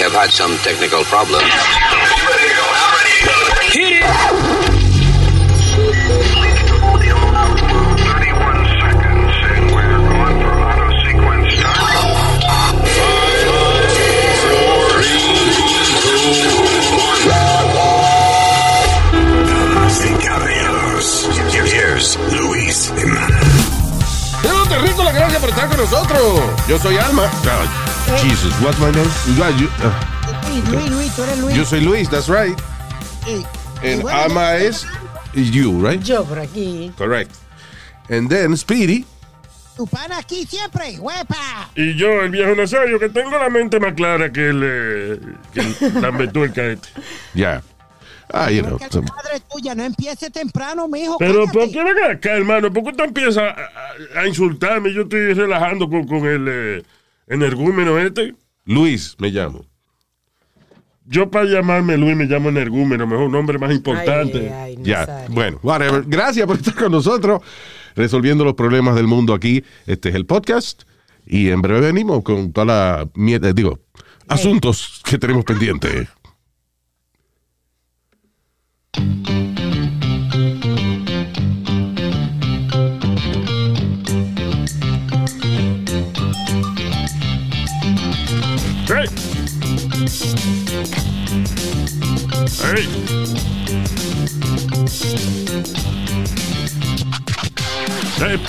Have had some technical problems. Hit it! Luis Jiménez. Te rico por estar con nosotros. Yo soy Alma. Jesus, what's my name? You- you- ah, Luis, Luis, Luis, tú eres Luis. yo soy Luis, that's right. Y- And y bueno, Alma es you, right? Yo por aquí. Correct. And then Speedy. Tu pana aquí siempre, huepa. Y yo, el viejo Nazario, que tengo la mente más clara que el, eh, que el lambetuerca este. Yeah. Ah, you know. Some- la madre tuya no empiece temprano, mijo. Pero cállate. ¿por qué ven acá, hermano? ¿Por qué usted empieza a, a- a insultarme? Yo estoy relajando con, con el eh, energúmeno este. Luis me llamo. Yo para llamarme Luis me llamo energúmeno, mejor un nombre más importante. Ay, ay, Ya, bueno, whatever. Gracias por estar con nosotros, resolviendo los problemas del mundo aquí. Este es el podcast. Y en breve venimos con toda la mierda, digo, asuntos que tenemos pendientes.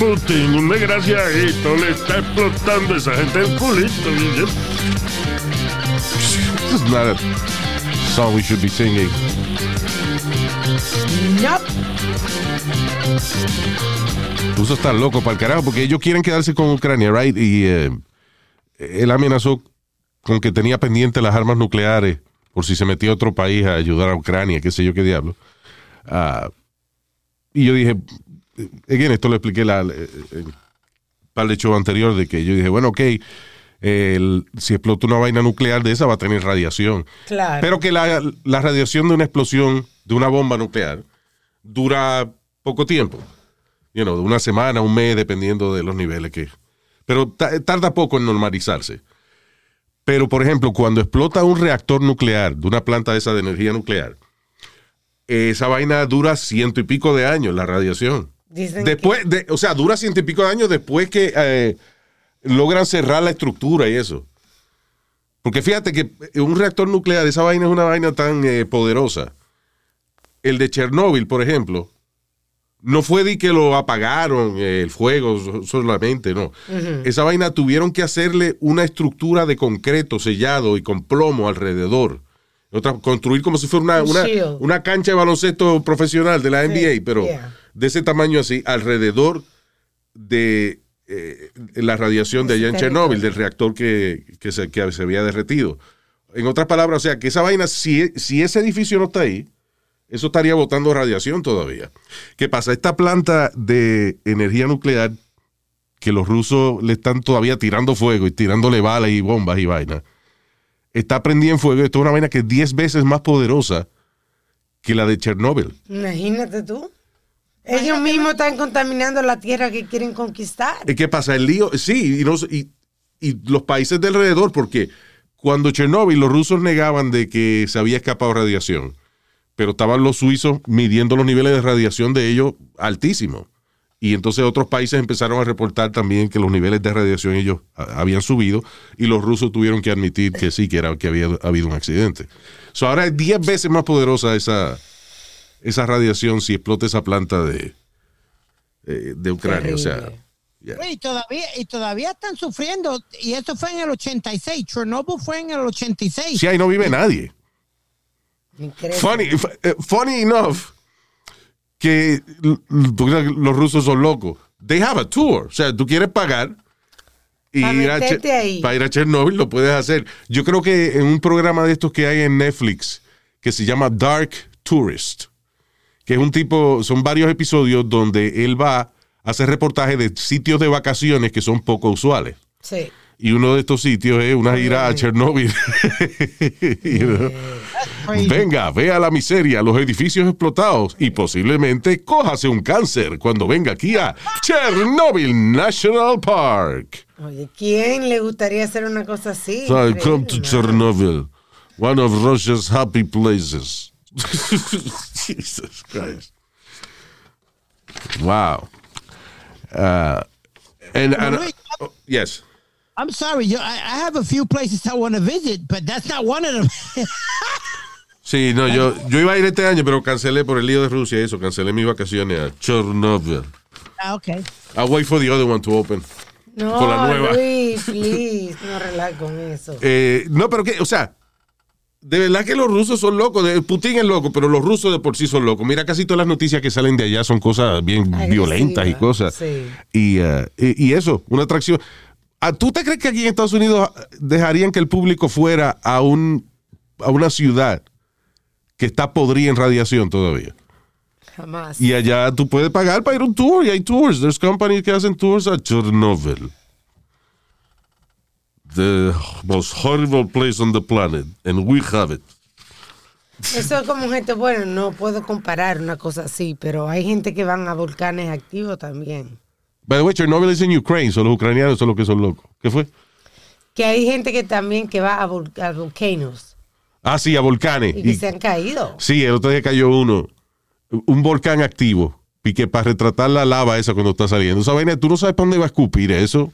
Putin, un desgraciadito le está explotando a esa gente el culito. This is not a song we should be singing. Nope. Rusos están locos para el carajo porque ellos quieren quedarse con Ucrania, right? Y eh, él amenazó con que tenía pendiente las armas nucleares por si se metía a otro país a ayudar a Ucrania, qué sé yo qué diablo. Ah, y yo dije, again, esto lo expliqué la, eh, eh, para el hecho anterior de que yo dije, bueno, ok, el- si explota una vaina nuclear de esa va a tener radiación. Claro. Pero que la, la radiación de una explosión de una bomba nuclear dura poco tiempo. You know, una semana, un mes, dependiendo de los niveles que. Pero ta- tarda poco en normalizarse. Pero, por ejemplo, cuando explota un reactor nuclear de una planta de esa de energía nuclear, esa vaina dura ciento y pico de años, la radiación. Dicen Después, de, o sea, dura ciento y pico de años después que eh, logran cerrar la estructura y eso. Porque fíjate que un reactor nuclear, esa vaina es una vaina tan eh, poderosa. El de Chernóbil, por ejemplo, no fue de que lo apagaron eh, el fuego so- solamente, no. Esa vaina tuvieron que hacerle una estructura de concreto sellado y con plomo alrededor. Otra, construir como si fuera una, Un una, una cancha de baloncesto profesional de la NBA, pero yeah. De ese tamaño así, alrededor de eh, la radiación de allá en Chernóbil, del reactor que, que se, que se había derretido. En otras palabras, o sea, que esa vaina, si, si ese edificio no está ahí, eso estaría botando radiación todavía. ¿Qué pasa? Esta planta de energía nuclear que los rusos le están todavía tirando fuego y tirándole balas y bombas y vaina, está prendida en fuego. Esto es una vaina que es 10 veces más poderosa que la de Chernóbil. Imagínate tú. Ellos mismos están contaminando la tierra que quieren conquistar. ¿Y ¿Qué pasa? El lío, sí, y, no- y- y los países de alrededor, porque cuando Chernóbil los rusos negaban de que se había escapado radiación, pero estaban los suizos midiendo los niveles de radiación de ellos altísimos. Y entonces otros países empezaron a reportar también que los niveles de radiación ellos habían subido y los rusos tuvieron que admitir que sí, que, era, que había habido un accidente. So, ahora es 10 veces más poderosa esa, esa radiación si explota esa planta de, eh, de Ucrania. O sea, yeah. Y todavía, y todavía están sufriendo. Y eso fue en el 86. Chernobyl fue en el 86. Sí, ahí no vive nadie. Increíble. Funny, eh, funny enough que los rusos son locos. They have a tour. O sea, tú quieres pagar Y ir a ahí. Para ir a Chernobyl lo puedes hacer. Yo creo que en un programa de estos que hay en Netflix, que se llama Dark Tourist, que es un tipo, son varios episodios donde él va a hacer reportajes de sitios de vacaciones que son poco usuales. Sí. Y uno de estos sitios es una gira a? Crazy. Venga, vea la miseria, los edificios explotados y posiblemente cójase un cáncer cuando venga aquí a Chernobyl National Park. Oye, ¿quién le gustaría hacer una cosa así? So I come to ¿no? Chernobyl, one of Russia's happy places. Jesus Christ. Wow. Uh, and, and- oh, yes. I'm sorry, yo, I, I have a few places I want to visit, but that's not one of them. Sí, no, yo, yo iba a ir este año, pero cancelé por el lío de Rusia y eso. Cancelé mis vacaciones a Chernobyl. ah, okay. I'll wait for the other one to open. No, Con la nueva. Luis, please, no relajes con eso. Eh, no, pero que, o sea, de verdad que los rusos son locos. Putin es loco, pero los rusos de por sí son locos. Mira, casi todas las noticias que salen de allá son cosas bien violentas y cosas. sí. Y, eh, y, y eso, una atracción. Ah, ¿Tú te crees que aquí en Estados Unidos dejarían que el público fuera a, un, a una ciudad que está podrida en radiación todavía? Jamás. Y allá tú puedes pagar para ir a un tour y hay tours. There's companies que hacen tours a Chernobyl. The most horrible place on the planet. And we have it. Eso es como gente, bueno, no puedo comparar una cosa así, pero hay gente que van a volcanes activos también. By the way, Chernobyl es en Ukraine. Son los ucranianos son los que son locos. ¿Qué fue? Que hay gente que también que va a, vol- a volcanos Ah, sí, a volcanes. y que Y- se han caído. sí, el otro día cayó uno. Un volcán activo. Y que para retratar la lava esa cuando está saliendo. Esa vaina, tú no sabes para dónde va a escupir eso.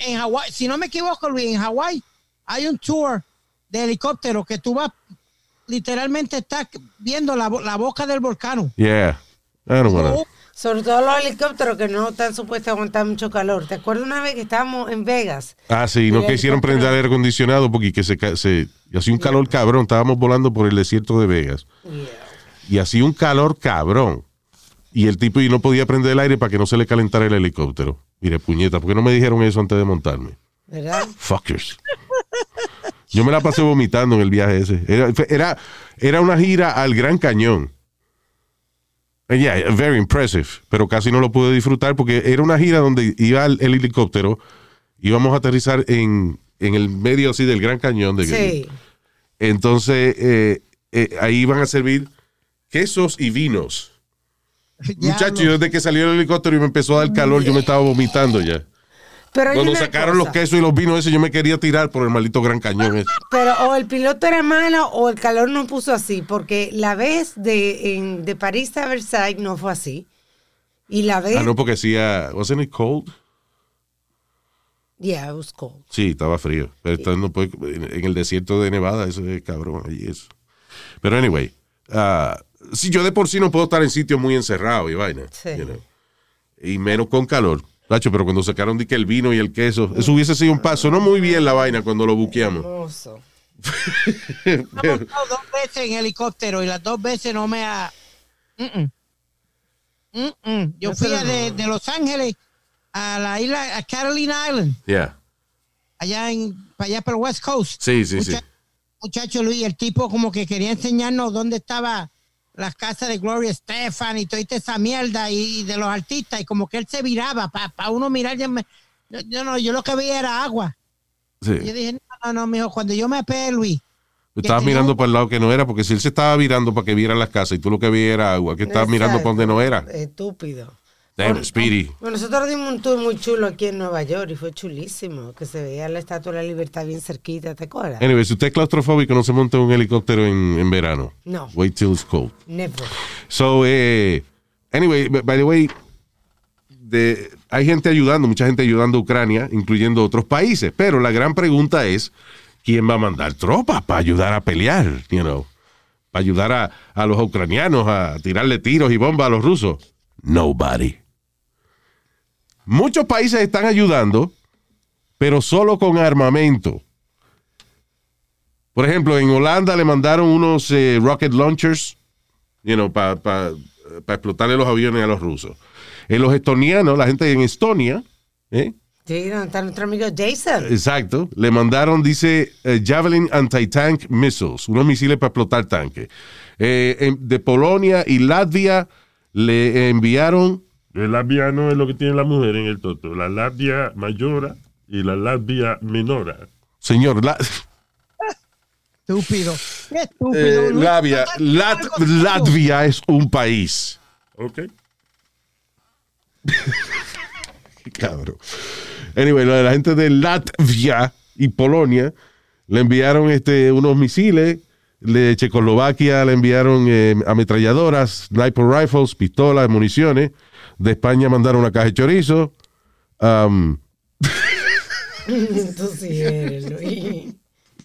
En Hawái, si no me equivoco, Luis, en Hawái hay un tour de helicóptero que tú vas, literalmente estás viendo la, la boca del volcán. Yeah. I don't wanna- Sobre todo los helicópteros que no están supuestos a aguantar mucho calor. ¿Te acuerdas una vez que estábamos en Vegas? Ah, sí, no El que hicieron helicóptero. prender aire acondicionado porque que se, se hacía un calor cabrón. Estábamos volando por el desierto de Vegas y hacía un calor cabrón. Y el tipo y no podía prender el aire para que no se le calentara el helicóptero. Mire, puñeta, ¿por qué no me dijeron eso antes de montarme? ¿Verdad? Fuckers. Yo me la pasé vomitando en el viaje ese. Era, era, era una gira al Gran Cañón. And yeah, very impressive. Pero casi no lo pude disfrutar porque era una gira donde iba el, el helicóptero, íbamos a aterrizar en, en el medio así del Gran Cañón. De, Sí. Entonces, eh, eh, ahí iban a servir quesos y vinos. Muchachos, yo desde que salió el helicóptero y me empezó a dar calor, yo me estaba vomitando ya. Pero Cuando sacaron los quesos y los vinos ese, yo me quería tirar por el maldito Gran Cañón ese. Pero o el piloto era malo o el calor no puso así, porque la vez de, en- de París a Versailles no fue así. Y la vez... Ah, no, porque hacía. ¿Wasn't it cold? Yeah, it was cold. Sí, estaba frío. Pero esto no puede- en el desierto de Nevada, eso es cabrón. Allí eso. Pero anyway, ah, si yo de por sí no puedo estar en sitios muy encerrados y vaina. Sí. you know, y menos con calor. Tacho, pero cuando sacaron de que el vino y el queso, eso hubiese sido un paso. No muy bien la vaina cuando lo buqueamos. Hermoso. dos veces en helicóptero y las dos veces no me ha. Yo fui a de, de Los Ángeles a la isla, a Carolina Island, Yeah. allá en, para allá por el West Coast. Sí, sí, sí. Mucha- Muchacho Luis, el tipo como que quería enseñarnos dónde estaba las casas de Gloria Estefan y toda esa mierda y, de los artistas y como que él se viraba para uno mirar. Yo, me- yo, yo no, yo lo que veía era agua. sí. Y yo dije, no, no, no, mijo, cuando yo me pegué, Luis, Estabas mirando un- para el lado que no era, porque si él se estaba virando para que viera las casas y tú lo que veías era agua, que estabas mirando para donde no era. Estúpido. Damn, Speedy. Bueno, nosotros dimos un tour muy chulo aquí en Nueva York y fue chulísimo, que se veía la Estatua de la Libertad bien cerquita, ¿te acuerdas? Anyway, si usted es claustrofóbico, no se monte un helicóptero en, en verano. No. Wait till it's cold. Never. So, eh, anyway, by the way, de- hay gente ayudando, mucha gente ayudando a Ucrania, incluyendo otros países. Pero la gran pregunta es, ¿quién va a mandar tropas para ayudar a pelear? You know, para ayudar a, a los ucranianos a tirarle tiros y bombas a los rusos. Nobody. Muchos países están ayudando, pero solo con armamento. Por ejemplo, en Holanda le mandaron unos eh, rocket launchers you know, para explotarle los aviones a los rusos. En los estonianos, la gente en Estonia, ¿eh? Sí, donde está nuestro amigo Jason. Exacto. Le mandaron, dice, eh, Javelin Anti-Tank Missiles, unos misiles para explotar tanques. Eh, de Polonia y Latvia le enviaron El labia no es lo que tiene la mujer en el toto. La labia mayora y la labia menora. Señor, la, Estúpido. Qué estúpido. eh. Labia- Lat-. Latvia es un país. ¿Ok? Cabrón. Anyway, la, la gente de Latvia y Polonia le enviaron este, unos misiles. De Checoslovaquia le enviaron eh, ametralladoras, sniper rifles, pistolas, municiones. De España mandaron una caja de chorizo. Um, Tú sí eres, Luis.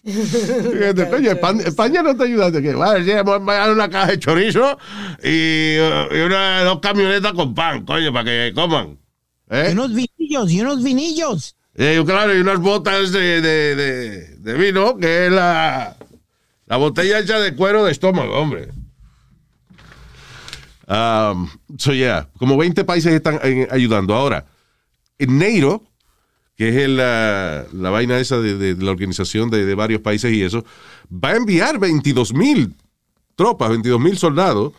Fíjate, coño, España, España no te ayuda. Que, vale, sí, vamos a una caja de chorizo y, uh, y una, dos camionetas con pan, coño, para que coman. ¿Eh? Y unos vinillos, y unos vinillos. Eh, claro, y unas botas de, de, de- de vino, que es la, la botella hecha de cuero de estómago, hombre. Um, so, yeah, como 20 países están eh, ayudando. Ahora, en NATO, que es la, la vaina esa de la organización de, de varios países y eso, va a enviar 22 mil tropas, 22 mil soldados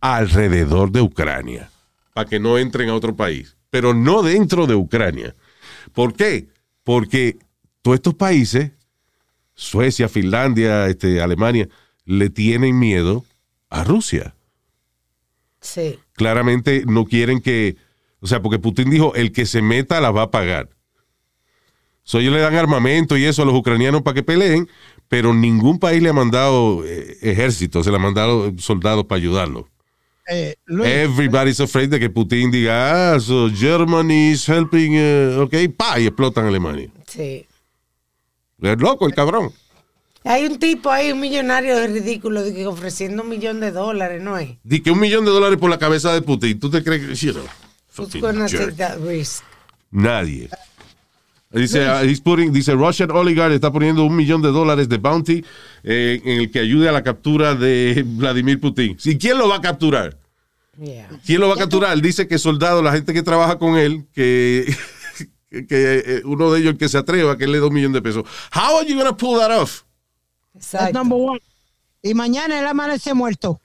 alrededor de Ucrania, para que no entren a otro país, pero no dentro de Ucrania. ¿Por qué? Porque todos estos países, Suecia, Finlandia, este, Alemania, le tienen miedo a Rusia. Sí. Claramente no quieren que, o sea, porque Putin dijo, el que se meta la va a pagar. So, ellos le dan armamento y eso a los ucranianos para que peleen, pero ningún país le ha mandado eh, ejército, se le ha mandado soldados para ayudarlo. Eh, Luis, Everybody's afraid de que Putin diga, ah, so Germany is helping, eh, ok, pa, y explotan Alemania. Sí. Es loco el cabrón. Hay un tipo ahí, un millonario de ridículo, de que ofreciendo un millón de dólares, ¿no es? Di que un millón de dólares por la cabeza de Putin. ¿Tú te crees que that risk? Nadie. Dice, ah, he's putting- dice, Russian oligarch está poniendo un millón de dólares de bounty eh, en el que ayude a la captura de Vladimir Putin. ¿Y quién lo va a capturar? Yeah. ¿Quién lo va a capturar? Dice que soldados, la gente que trabaja con él, que, que, que, eh, uno de ellos el que se atreva, que él le da un millón de pesos. How are you going to pull that off? Exacto. number one. Y mañana él amanece muerto.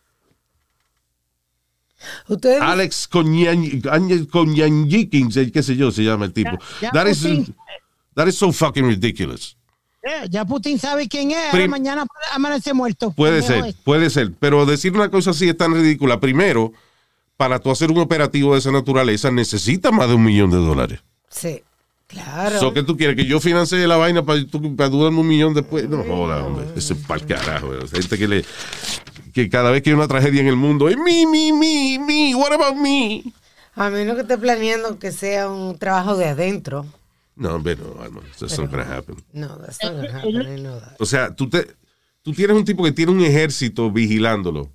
Ustedes Alex Konyanjikins, eh, qué sé yo, se llama el tipo. Ya- ya that, is, that is so fucking ridiculous. Eh, ya Putin sabe quién es. Prim- ahora mañana amanece muerto. Puede ser, es. puede ser. Pero decir una cosa así es tan ridícula. Primero, para tú hacer un operativo de esa naturaleza, necesitas más de un millón de dólares. Sí. Claro. So, ¿Qué tú quieres? ¿Que yo financie la vaina para, para darme un millón después? No joda, hombre. Eso es para el carajo. güey. Gente que le. Que cada vez que hay una tragedia en el mundo, es mi, mi, mi, mi, what about me? A menos que esté planeando que sea un trabajo de adentro. No, hombre, no, Alma. That's not gonna happen. No, that's not gonna happen. I know that. O sea, tú, te, tú tienes un tipo que tiene un ejército vigilándolo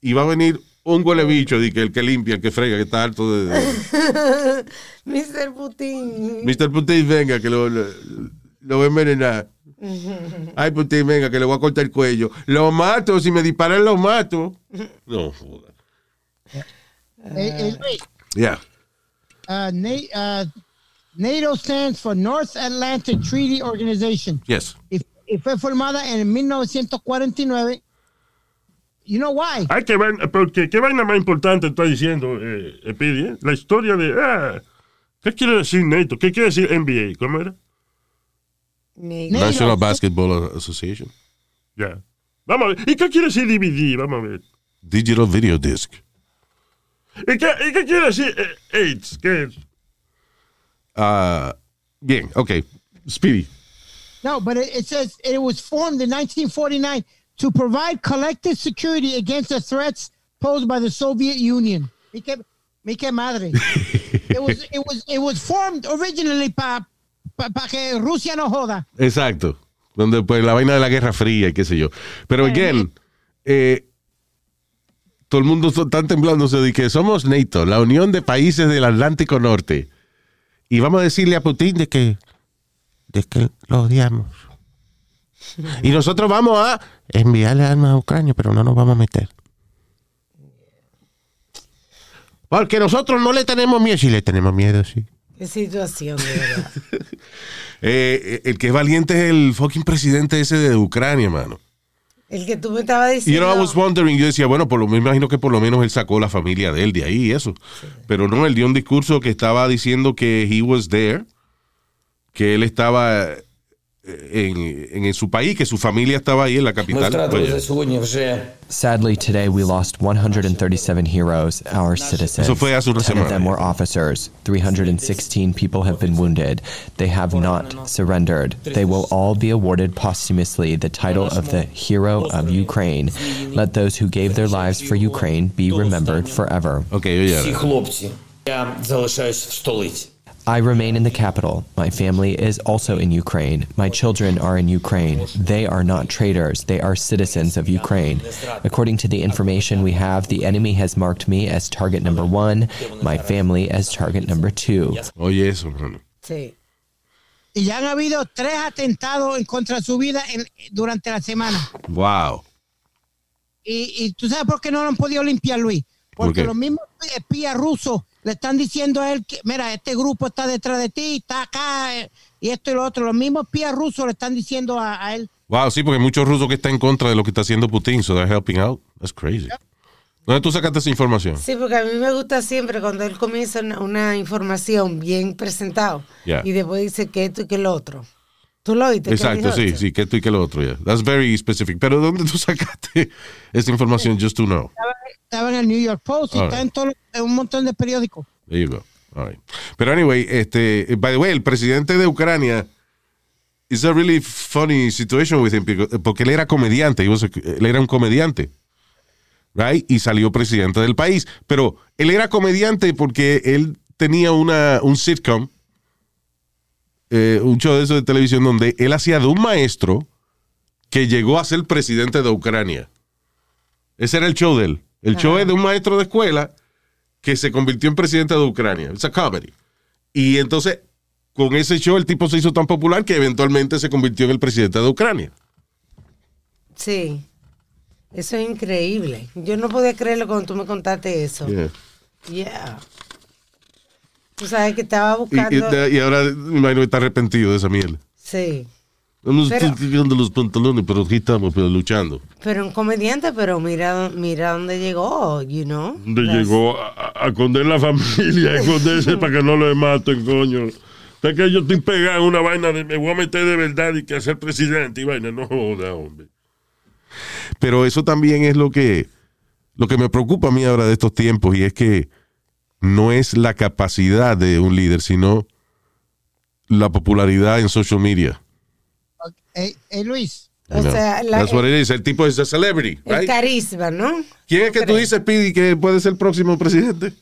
y va a venir un huele bicho de que el que limpia, el que frega, que está harto de... de- Mr. Putin. Mr. Putin, venga, que lo, lo, lo voy a envenenar. Ay, Putin, venga, que le voy a cortar el cuello. Lo mato, si me disparan, lo mato. No, joda. Eh, eh, Ya. uh, uh, NATO stands for North Atlantic Treaty Organization. Yes. Y, y fue formada en 1949. You know why? Ay, qué vaina, porque qué vaina más importante está diciendo, eh, Epidi, eh? La historia de. Ah, ¿Qué quiere decir NATO? ¿Qué quiere decir NBA? ¿Cómo era? Ni- NATO. National Basketball Association. Ya. Vamos a ver. ¿Y qué quiere decir DVD? Vamos a ver. Digital Video Disc. ¿Y qué, y qué quiere decir eh, AIDS? ¿Qué es? Ah, bien, ok. Speedy. No, but it, it says it was formed in 1949 to provide collective security against the threats posed by the Soviet Union. Que, me que madre. it was it was it was formed originally para pa, pa que Rusia no joda. Exacto. Donde pues la vaina de la Guerra Fría y qué sé yo. Pero again, eh, todo el mundo está temblándose de que somos NATO, la Unión de Países del Atlántico Norte. Y vamos a decirle a Putin de que, de que lo odiamos. Y nosotros vamos a enviarle armas a Ucrania, pero no nos vamos a meter. Porque nosotros no le tenemos miedo. Sí, le tenemos miedo, sí. Qué situación, de verdad. Eh, eh, el que es valiente es el fucking presidente ese de Ucrania, mano. El que tú me estabas You diciendo. know, I was wondering, yo decía, bueno, por lo me imagino que por lo menos él sacó la familia de él de ahí y eso. Pero no, él dio un discurso que estaba diciendo que he was there, que él estaba en, en su país, que su familia estaba ahí en la capital. Sadly, today we lost 137 heroes, our citizens. Eso fue hace una semana. Of them were officers. 316 people have been wounded. They have not surrendered. They will all be awarded posthumously the title of the Hero of Ukraine. Let those who gave their lives for Ukraine be remembered forever. Okay. I remain in the capital. My family is also in Ukraine. My children are in Ukraine. They are not traitors, they are citizens of Ukraine. According to the information we have, the enemy has marked me as target number one, my family as target number two. Oh yes, hermano. Sí. Y ya han habido tres atentados en contra de su vida en, durante la semana. Wow. Y, y tú sabes por qué no lo han podido limpiar, Luis. Porque ¿Por los mismos espías rusos le están diciendo a él que, mira, este grupo está detrás de ti, está acá, eh, y esto y lo otro. Los mismos espías rusos le están diciendo a, a él. Wow, sí, porque hay muchos rusos que están en contra de lo que está haciendo Putin, so they're helping out. That's crazy. ¿Dónde tú sacaste esa información? Sí, porque a mí me gusta siempre cuando él comienza una, una información bien presentado Yeah. y después dice que esto y que lo otro. ¿Tú lo oíste? Exacto, sí, eso? sí, que esto y que lo otro, yeah. That's very specific. Pero ¿dónde tú sacaste esa información? Just to know. Estaba, estaba en el New York Post y All está right. en, todo, en un montón de periódicos. There you go. All right. Pero anyway, este, by the way, el presidente de Ucrania is a really funny situation with him because- porque él era comediante, he was a- él era un comediante. Right? Y salió presidente del país. Pero él era comediante porque él tenía una, un sitcom, eh, un show de eso de televisión donde él hacía de un maestro que llegó a ser presidente de Ucrania. Ese era el show de él. El show es de un maestro de escuela que se convirtió en presidente de Ucrania. It's a comedy. Y entonces, con ese show, el tipo se hizo tan popular que eventualmente se convirtió en el presidente de Ucrania. Sí. Eso es increíble. Yo no podía creerlo cuando tú me contaste eso. Yeah. Yeah. Tú sabes que estaba buscando. y- y ahora me imagino que está arrepentido de esa mierda. Sí. No estoy quitando los pantalones, pero aquí estamos pero luchando. Pero un comediante, pero mira, mira dónde llegó, you know. Donde That's- llegó a, a- a esconder la familia, a esconderse para que no lo maten, coño. Es que yo estoy pegado en una vaina de me voy a meter de verdad y que ser presidente y vaina. No joda, hombre. Pero eso también es lo que, lo que me preocupa a mí ahora de estos tiempos y es que no es la capacidad de un líder, sino la popularidad en social media. Eh, eh, Luis, O sea, la- That's what it is. El tipo es a celebrity, el right? carisma, ¿no? ¿Quién es que tú dices, Pidi, que puede ser el próximo presidente?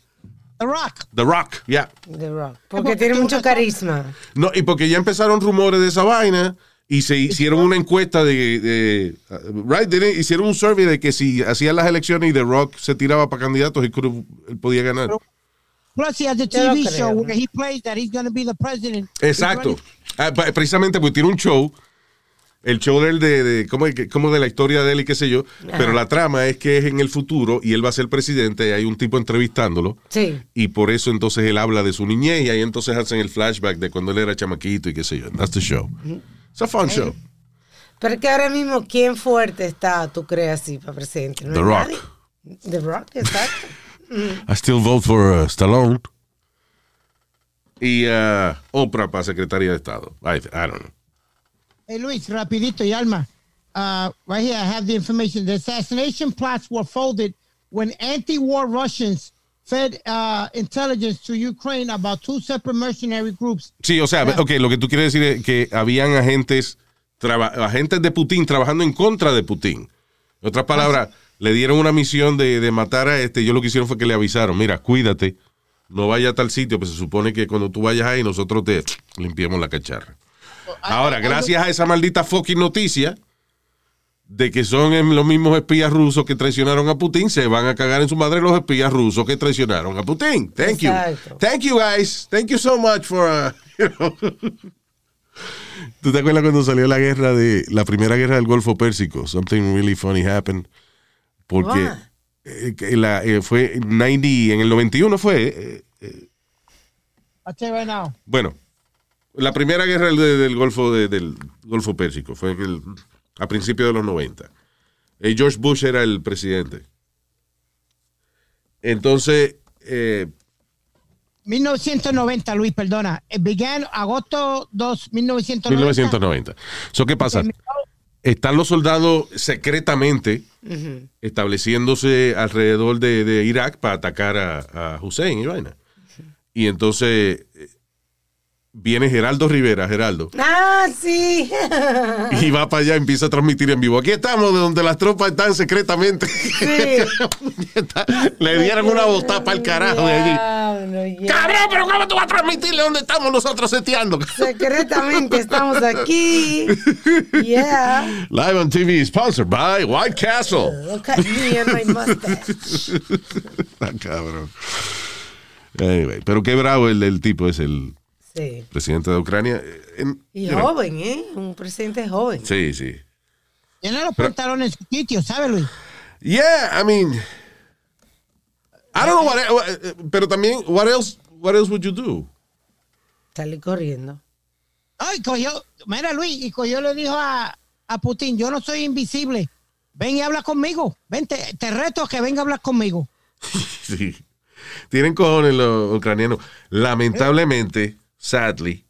The Rock. The Rock, ya. The Rock. Porque tiene mucho carisma. No, y porque ya empezaron rumores de esa vaina y se hicieron una encuesta de, de uh, right, Didn't- hicieron un survey de que si hacían las elecciones y The Rock se tiraba para candidatos, have- él podía ganar. Plus, he has a TV creo. show where he plays that he's going to be the president. Exacto. Ah, precisamente porque tiene un show, el show de él de, de como, como de la historia de él y qué sé yo, pero la trama es que es en el futuro y él va a ser presidente y hay un tipo entrevistándolo. Sí. Y por eso entonces él habla de su niñez y ahí entonces hacen el flashback de cuando él era chamaquito y qué sé yo. That's the show. It's a fun show. Pero es que ahora mismo, ¿quién fuerte está, tú crees así, para presidente? ¿No The Rock. nadie? The Rock, exacto. I still vote for uh, Stallone. Y uh, Oprah para secretaria de Estado. I, I don't know. Hey, Luis, rapidito y Alma. Uh, right here, I have the information. The assassination plots were folded when anti-war Russians fed uh, intelligence to Ukraine about two separate mercenary groups. Sí, o sea, ok, lo que tú quieres decir es que habían agentes, traba- agentes de Putin trabajando en contra de Putin. En otras palabras, le dieron una misión de, de matar a este. Yo lo que hicieron fue que le avisaron, mira, cuídate, no vaya a tal sitio, pues se supone que cuando tú vayas ahí nosotros te limpiamos la cacharra. Ahora, gracias a esa maldita fucking noticia de que son los mismos espías rusos que traicionaron a Putin, se van a cagar en su madre los espías rusos que traicionaron a Putin. Thank you. Thank you guys. Thank you so much for uh, you know. ¿Tú te acuerdas cuando salió la guerra de la primera guerra del Golfo Pérsico? Something really funny happened. Porque eh, la, eh, fue 90, en el 91 fue eh, eh, right now. Bueno, la primera guerra del, del Golfo de- del Golfo Pérsico fue en el- a principios de los 90. Eh, George Bush era el presidente. Entonces, eh, 1990, Luis, perdona. It began agosto 2, 1990. 1990. So, ¿Qué pasa? Están los soldados secretamente estableciéndose alrededor de, de Irak para atacar a, a Hussein y vaina. Y entonces eh, viene Geraldo Rivera, Geraldo, Ah, sí. y va para allá, empieza a transmitir en vivo. Aquí estamos, de donde las tropas están secretamente. Le dieron una botada para el carajo de allí. Cabrón, pero ¿cómo tú vas a transmitirle dónde estamos nosotros seteando? Secretamente estamos aquí. Yeah. Live on TV, sponsored by White Castle. Look at me and my mustache. Ah, cabrón. Anyway, pero qué bravo el, el tipo es el Sí. presidente de Ucrania. En- Y you know, joven, ¿eh? Un presidente joven. Sí, sí. Tiene los pantalones en su sitio, ¿sabes, Luis? Yeah, I mean, I don't know what, what- pero también, what else, what else would you do? Sale corriendo. Ay, cogió, mira Luis, y cogió le dijo a, a Putin, yo no soy invisible, ven y habla conmigo, ven, te, te reto a que venga a hablar conmigo. Sí. Tienen cojones los ucranianos. Lamentablemente, sadly,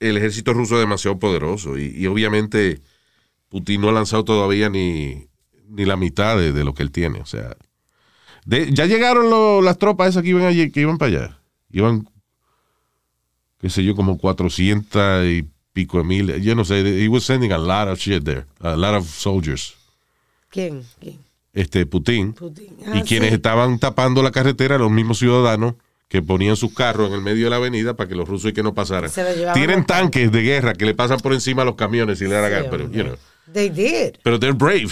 el ejército ruso es demasiado poderoso y, y obviamente Putin no ha lanzado todavía ni, ni la mitad de, de lo que él tiene. O sea, de- ya llegaron lo- las tropas esas que iban, allí, que iban para allá. Iban, qué sé yo, como 400 y pico de mil. Yo no sé, he was sending a lot of shit there, a lot of soldiers. ¿Quién? ¿Quién? Este, Putin. Putin. Y Ah, quienes estaban tapando la carretera, los mismos ciudadanos que ponían sus carros en el medio de la avenida para que los rusos y que no pasaran. Tienen tanques de guerra que le pasan por encima a los camiones y le dan Sí, pero, you know. They did. pero they're brave.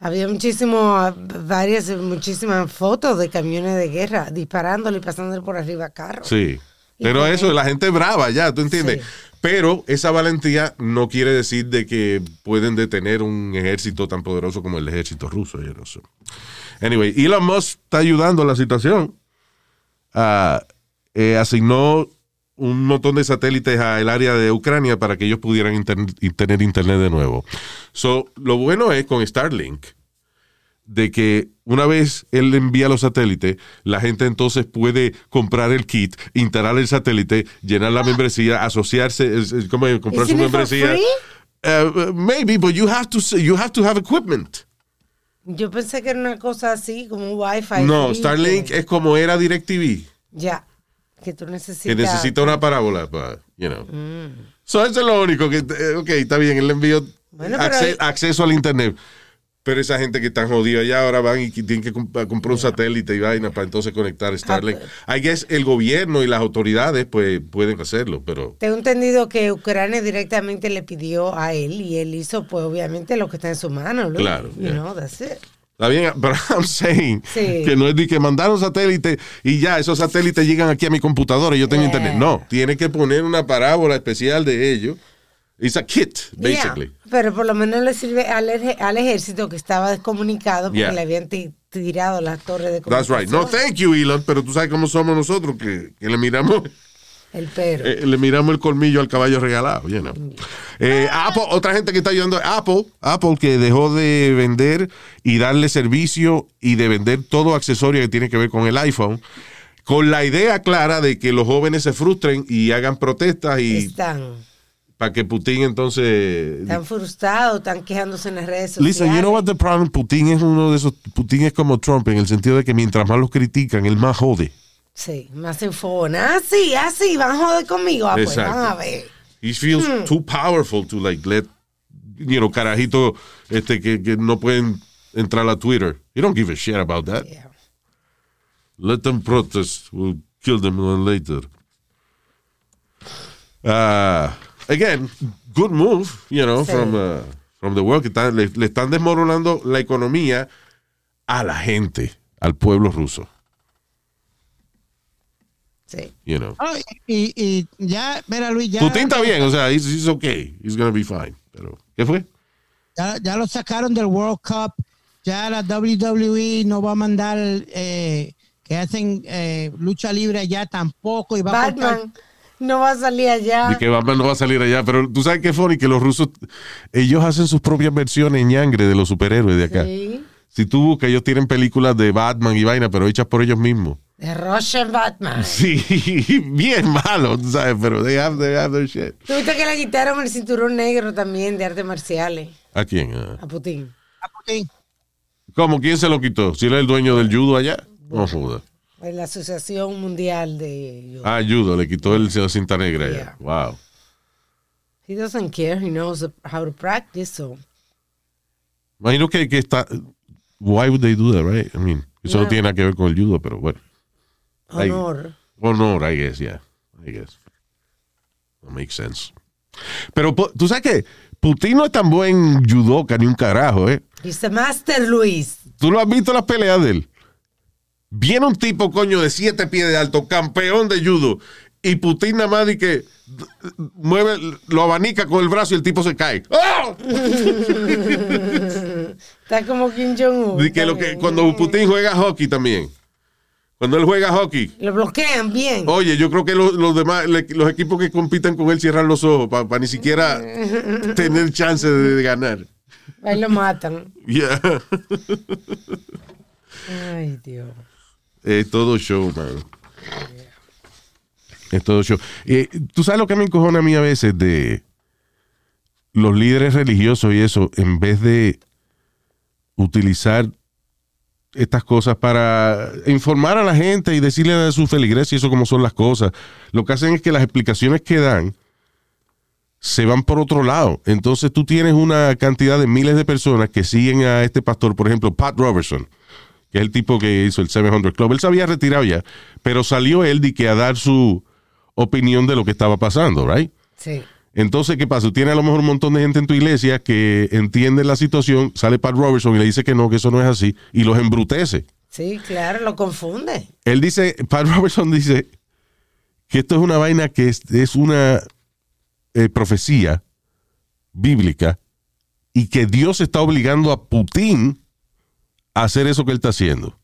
Había muchísimo, varias, muchísimas fotos de camiones de guerra disparándole y pasándole por arriba a carros. Sí. Y Pero eso, la gente es brava ya, ¿tú entiendes? Sí. Pero esa valentía no quiere decir de que pueden detener un ejército tan poderoso como el ejército ruso. so. Anyway, Elon Musk está ayudando a la situación. Ah, eh, asignó un montón de satélites al área de Ucrania para que ellos pudieran inter- tener internet de nuevo. So, lo bueno es con Starlink de que una vez él envía los satélites, la gente entonces puede comprar el kit, instalar el satélite, llenar la membresía, asociarse, es- es como comprar su membresía. Uh, maybe, but you have to you have to have equipment. Yo pensé que era una cosa así, como un wifi. No, Starlink es como era DirecTV, Ya. Que tú necesitas. que necesita una parábola para, you know. Mm. So, eso es lo único que, eh, ok, está bien, él le envió Bueno, acce- acceso al internet. Pero esa gente que está jodida ya ahora van y tienen que comp- comprar un satélite y vaina para entonces conectar Starlink. Ah, I guess el gobierno y las autoridades pues pueden hacerlo, pero Tengo entendido que Ucrania directamente le pidió a él y él hizo, pues obviamente, lo que está en su mano. Luis. Claro, You yeah. know, that's it. está bien, pero I'm saying Sí. que no es de que mandaron satélite y ya esos satélites llegan aquí a mi computadora y yo tengo Yeah. internet. No, tiene que poner una parábola especial de ellos. It's a kit, basically. Yeah, Pero por lo menos le sirve al, ejército que estaba descomunicado porque Yeah. le habían ti- tirado las torres de That's right. No, comunicación. thank you, Elon, pero tú sabes cómo somos nosotros, que, que le miramos El perro. Eh, le miramos el colmillo al caballo regalado, you know. Eh, Apple, otra gente que está ayudando, Apple, Apple que dejó de vender y darle servicio y de vender todo accesorio que tiene que ver con el iPhone, con la idea clara de que los jóvenes se frustren y hagan protestas y Están, para que Putin entonces... están frustrados, están quejándose en las redes sociales. Listen, you know what the problem? Putin es uno de esos, Putin es como Trump en el sentido de que mientras más los critican, él más jode. Sí, más enfona. Ah, sí, ah, sí, van a joder conmigo. Ah, pues van a ver. He feels Hmm. too powerful to like let you know carajitos este que, que no pueden entrar a Twitter. He don't give a shit about that. Yeah. Let them protest. We'll kill them later. Ah, again, good move, you know, Sí. from uh, from the world que están- le, le están desmoronando la economía a la gente, al pueblo ruso, Sí. you know. Oh, y, y ya, mira Luis, ya, Putin está bien, o sea, he's, he's okay. He's gonna be fine. Pero, ¿qué fue? ya, ya lo sacaron del World Cup, ya la WWE no va a mandar eh, que hacen eh, lucha libre allá tampoco. Y va a cortar- Batman no va a salir allá. Y que Batman no va a salir allá. Pero tú sabes qué funny que los rusos, ellos hacen sus propias versiones ñangre de los superhéroes de acá. Sí. Si tú buscas, ellos tienen películas de Batman y vaina, pero hechas por ellos mismos. De Russian Batman. Sí, bien malo, tú sabes, pero they have, they have their shit. Tuviste que le quitaron el cinturón negro también de artes marciales ¿A quién? Ah. a Putin. a Putin. ¿Cómo? ¿Quién se lo quitó? ¿Si él es el dueño del judo allá? No joda. En la Asociación Mundial de... Ah, judo, le quitó el cinta negra. Yeah. Wow. He doesn't care. He knows how to practice. So. Imagino que, que está. Why would they do that, right? I mean, eso no tiene nada que ver con el judo, pero bueno. Honor. Honor, I guess, yeah. I guess. That makes sense. Pero tú sabes que Putin no es tan buen judoka ni un carajo, ¿eh? He's the master, Luis. ¿Tú lo has visto las peleas de él? Viene un tipo, coño, de siete pies de alto, campeón de judo, y Putin nada más di que mueve, lo abanica con el brazo y el tipo se cae. ¡Ah! Está como Kim Jong-un. Que lo que, cuando Putin juega hockey también. Cuando él juega hockey, Lo bloquean bien. Oye, yo creo que los, los demás, los equipos que compiten con él cierran los ojos para ni siquiera tener chance de, de ganar. Ahí lo matan. Yeah. Ay, Dios. Es todo show, man. Es todo show. Tú sabes lo que me encojona a mí a veces de los líderes religiosos y eso, en vez de utilizar estas cosas para informar a la gente y decirle a su feligresía eso como son las cosas. Lo que hacen es que las explicaciones que dan se van por otro lado. Entonces tú tienes una cantidad de miles de personas que siguen a este pastor, por ejemplo, Pat Robertson, que es el tipo que hizo el 700 Club. Él se había retirado ya, pero salió él de que a dar su opinión de lo que estaba pasando, right? Sí. Entonces, ¿qué pasa? Tú tienes a lo mejor un montón de gente en tu iglesia que entiende la situación, sale Pat Robertson y le dice que no, que eso no es así, y los embrutece. Sí, claro, lo confunde. Él dice, Pat Robertson dice que esto es una vaina que es, es una eh, profecía bíblica y que Dios está obligando a Putin hacer eso que él está haciendo.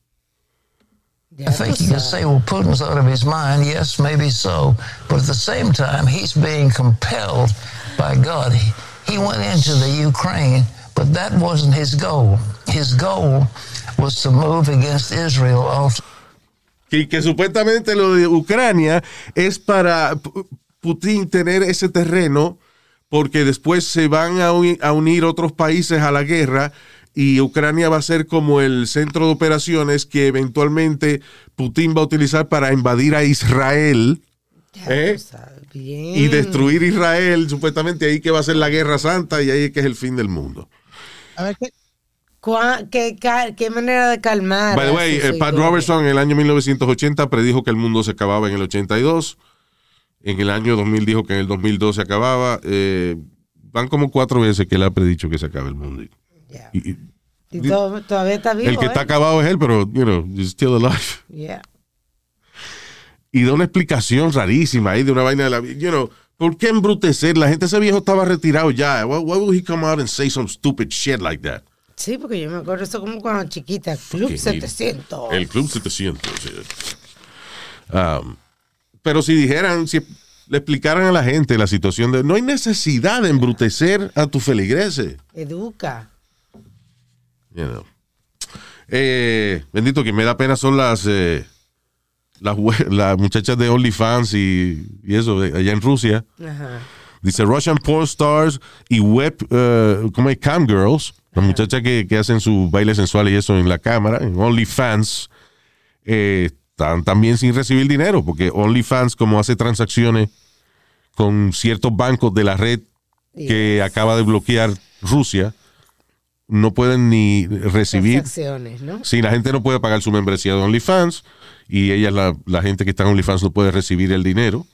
I think you sabes. say, well, Putin's out of his mind. Yes, maybe so. But at the same time, he's being compelled by God. He, he went into the Ukraine, but that wasn't his goal. His goal was to move against Israel ultimately. Que, que supuestamente lo de Ucrania es para Putin tener ese terreno porque después se van a unir otros países a la guerra y Ucrania va a ser como el centro de operaciones que eventualmente Putin va a utilizar para invadir a Israel ¿Eh? Bien. y destruir Israel, supuestamente ahí que va a ser la guerra santa y ahí que es el fin del mundo. A ver qué. Cuá- ¿Qué, ca- qué manera de calmar. By the way, eh, Pat. Robertson en el año 1980 predijo que el mundo se acababa en el 82. En el año 2000 dijo que en el 2002 se acababa. Eh, van como cuatro veces que él ha predicho que se acaba el mundo. Y- y- y Y to- todavía está vivo. el que está ¿eh? acabado es él, pero, you know, he's still alive. Yeah. Y da una explicación rarísima ahí de una vaina de la... You know, ¿por qué embrutecer? La gente, ese viejo estaba retirado ya. Why, why would he come out and say some stupid shit like that? Sí, porque yo me acuerdo eso como cuando chiquita. Club Fucking 700. El Club 700. sí. Um, pero si dijeran, si le explicaran a la gente la situación de... No hay necesidad de embrutecer a tu feligreses. Educa. You know. Eh, bendito, que me da pena son las... eh, las, muchachas de OnlyFans y, y eso, allá en Rusia. Ajá. Dice Russian porn stars y web, como es cam girls, las muchachas que, que hacen su baile sensual y eso en la cámara, en OnlyFans, eh, están también sin recibir dinero, porque OnlyFans, como hace transacciones con ciertos bancos de la red que acaba de bloquear Rusia, no pueden ni recibir. ¿no? Sí, la gente no puede pagar su membresía de OnlyFans y ella, la, la gente que está en OnlyFans, no puede recibir el dinero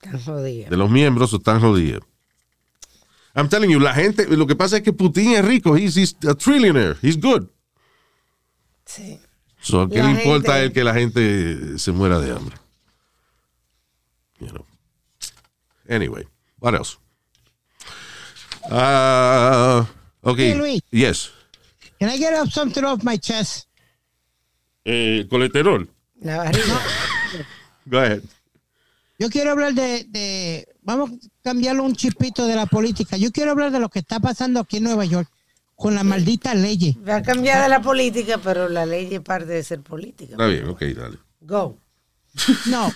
Tan jodida. de los miembros están jodidos. I'm telling you, la gente, lo que pasa es que Putin es rico, he's, he's a trillionaire, he's good. Sí. So, ¿Qué La le importa a él que la gente se muera de hambre? You know. Anyway, what else? Ah, okay. Hey, Luis. Yes. Can I get up something off my chest? Eh, colesterol. La barriga. Go ahead. Yo quiero hablar de, de- vamos a cambiarlo un chispito de la política. Yo quiero hablar de lo que está pasando aquí en Nueva York con la maldita ley. Va a cambiar de la política, pero la ley es parte de ser política. Está bien, ok, dale. Go. No,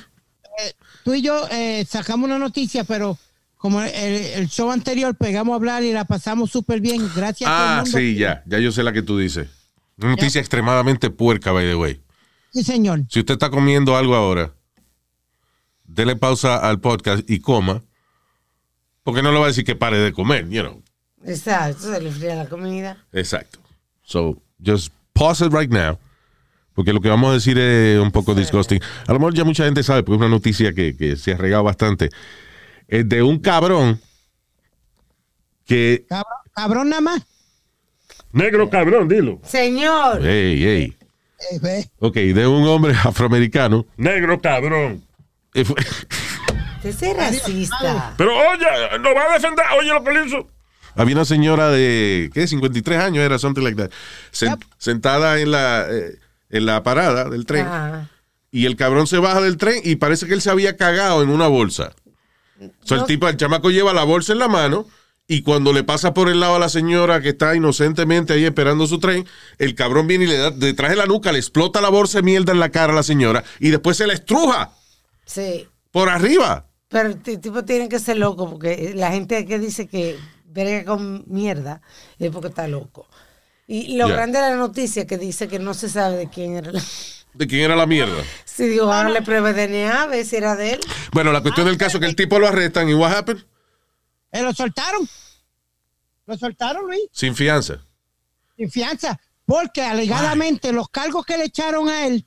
eh, tú y yo eh, sacamos una noticia, pero como el, el show anterior pegamos a hablar y la pasamos súper bien, gracias a todo el Ah, mundo. sí, ya. Ya yo sé la que tú dices. Una noticia extremadamente puerca, by the way. Sí, señor. Si usted está comiendo algo ahora, dele pausa al podcast y coma. Porque no le va a decir que pare de comer, you know. Exacto, se le fría la comida. Exacto. So, just pause it right now. Porque lo que vamos a decir es un poco disgusting. A lo mejor ya mucha gente sabe, porque es una noticia que, que se ha regado bastante. Es de un cabrón que. Cabrón, cabrón nada más. Negro cabrón, dilo. Señor. Hey, hey. Eh. Ok, de un hombre afroamericano. Negro cabrón. Eh, Usted es racista. Pero oye, no va a defender. Oye lo que le hizo. Había una señora de, ¿qué? 53 años era, something like that. sen- Sentada en la, eh, en la parada del tren. Ajá. Y el cabrón se baja del tren y parece que él se había cagado en una bolsa. O sea, el tipo, el chamaco lleva la bolsa en la mano y cuando le pasa por el lado a la señora que está inocentemente ahí esperando su tren, el cabrón viene y le da detrás de la nuca, le explota la bolsa de mierda en la cara a la señora y después se la estruja Sí. por arriba. Pero el tipo tiene que ser loco porque la gente que dice que verga con mierda es porque está loco. Y lo grande de la noticia que dice que no se sabe de quién era la... ¿De quién era la mierda? Si digo, háganle prueba de DNA, a ver si era de él. Bueno, la cuestión del caso es que el tipo lo arrestan y what happened? Eh, lo soltaron. Lo soltaron, Luis, Sin fianza. sin fianza. Porque alegadamente los cargos que le echaron a él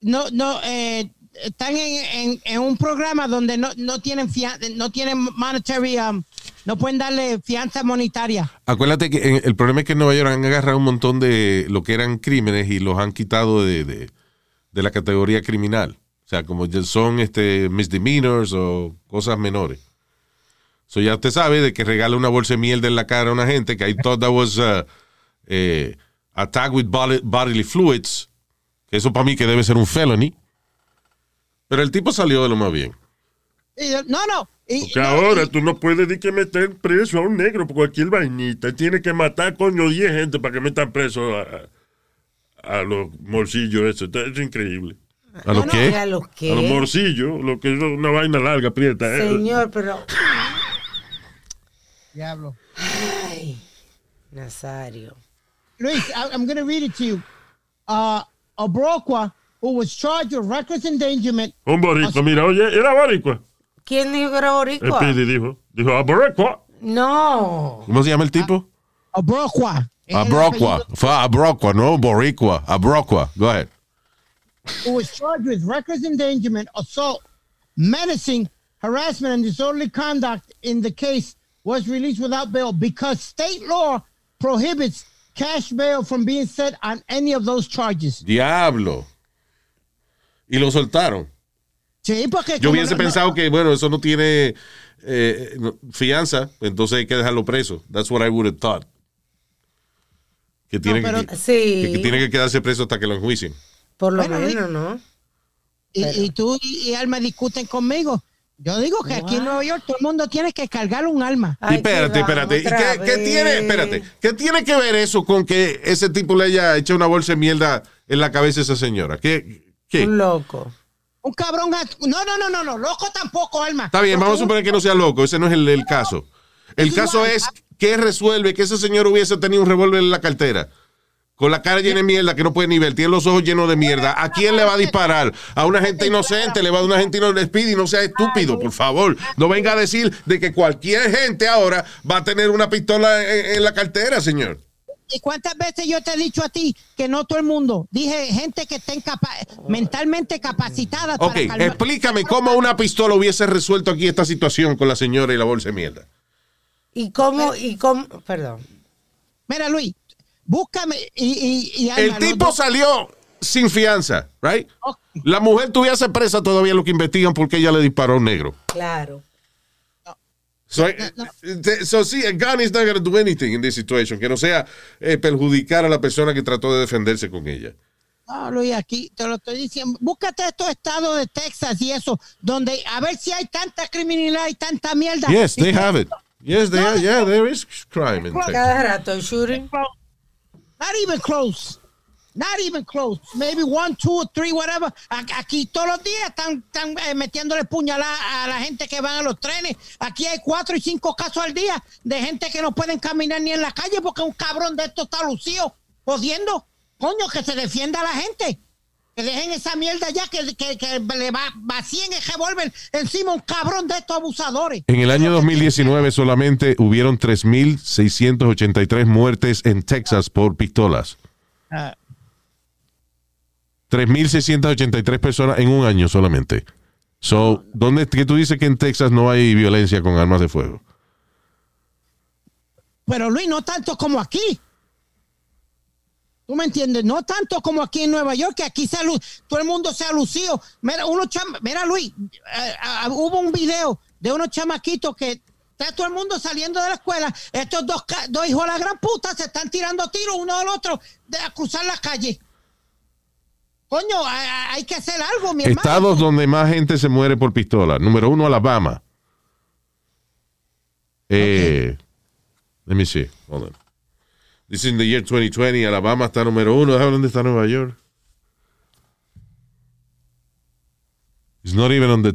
no, no, eh, están en, en- un programa donde no, no tienen fianza, no tienen monetary, um, no pueden darle fianza monetaria. Acuérdate que el problema es que en Nueva York han agarrado un montón de lo que eran crímenes y los han quitado de, de- de la categoría criminal. O sea, como son este misdemeanors o cosas menores. So ya usted sabe de que regala una bolsa de mierda en la cara a una gente que I thought that was uh, eh, attack with bodily fluids. Eso para mí que debe ser un felony. Pero el tipo salió de lo más bien. Y, no, no. y- Porque no, ahora y- tú no puedes ni que meter preso a un negro por cualquier vainita. Él Tiene que matar, coño, 10 gente para que metan preso a, a los morcillos. Eso, es increíble. ¿A lo No, qué? no, ¿a los qué? A los morcillos, lo que es una vaina larga, prieta. ¿eh? Señor, pero... Diablo. Ay, Nazario. Luis, I, I'm going to read it to you. Uh, Obrokwa, who was charged with reckless endangerment, Un boricua, mira, oye, era boricua. ¿Quién dijo que era boricua? El? Pidi dijo, dijo, a boricua. No. ¿Cómo se llama el tipo? Obrokwa. es el Abrocua. apellido, Fue Abrocua, no Boricua. Abrocua. Go ahead. Who was charged with reckless endangerment, assault, menacing, harassment, and disorderly conduct in the case was released without bail because state law prohibits cash bail from being set on any of those charges. Diablo. Y lo soltaron. Sí, porque Yo hubiese no- no- pensado que, bueno, eso no tiene eh, no- fianza, entonces hay que dejarlo preso. That's what I would have thought. Que tiene, pero- que, Sí. que- que tiene que quedarse preso hasta que lo enjuicien. Por lo Bueno, menos, ¿no? y, y tú y, y Alma discuten conmigo. Yo digo que aquí en Nueva York todo el mundo tiene que cargar un alma. Y espérate, espérate. ¿Y qué, qué tiene, espérate, ¿qué tiene que ver eso con que ese tipo le haya hecho una bolsa de mierda en la cabeza a esa señora? ¿Qué? Qué? Un loco. Un cabrón. No, no, no, no, no. Loco tampoco, Alma. Está bien, Porque vamos a un- suponer que no sea loco. Ese no es el, el caso. El Es caso igual. es que resuelve que ese señor hubiese tenido un revólver en la cartera. Con la cara llena de mierda que no puede ni ver, tiene los ojos llenos de mierda. ¿A quién le va a disparar? A una gente inocente, le va a dar una gente inocente. y no sea estúpido, por favor. No venga a decir de que cualquier gente ahora va a tener una pistola en, en la cartera, señor. ¿Y cuántas veces yo te he dicho a ti que no todo el mundo? Dije gente que esté capa- mentalmente capacitada Ok, para explícame cómo una pistola hubiese resuelto aquí esta situación con la señora y la bolsa de mierda. ¿Y cómo? ¿Y cómo? Perdón. Mira, Luis, búscame y, y, y El tipo dos- salió sin fianza, right? La mujer tuviese presa todavía lo que investigan porque ella le disparó a un negro. Claro. So, eh, eh, so, sí, a gun is not going to do anything in this situation, que no sea eh, perjudicar a la persona que trató de defenderse con ella. No, Luis, aquí te lo estoy diciendo. Búscate estos estados de Texas y eso, donde a ver si hay tanta criminalidad y tanta mierda. Yes, they have it. Yes, they are. Yeah, there is crime in Texas. Cada rato shooting. Not even close. Not even close. Maybe one, two, three, whatever. Aquí todos los días están, están eh, metiéndole puñalada a la gente que van a los trenes. Aquí hay cuatro y cinco casos al día de gente que no pueden caminar ni en la calle porque un cabrón de estos está lucido, jodiendo. Coño, que se defienda a la gente. Que dejen esa mierda ya, que, que, que le va, vacíen el revólver encima un cabrón de estos abusadores. En el año 2019 solamente hubieron 3.683 muertes en Texas por pistolas. Ah. 3.683 personas en un año solamente. So, ¿dónde que tú dices que en Texas no hay violencia con armas de fuego? Pero Luis, no tanto como aquí. ¿Tú me entiendes? No tanto como aquí en Nueva York, que aquí se todo el mundo se ha lucido. Mira, uno mira Luis, eh, ah, hubo un video de unos chamaquitos que está todo el mundo saliendo de la escuela. Estos dos, dos hijos de la gran puta se están tirando tiros uno al otro de, a cruzar la calle. Coño, hay, hay que hacer algo, mi hermano. Estados donde más gente se muere por pistola. Número uno, Alabama. Eh, Let me see. Hold on. This is in the year 2020. Alabama está número uno. Dónde está Nueva York. It's not even on the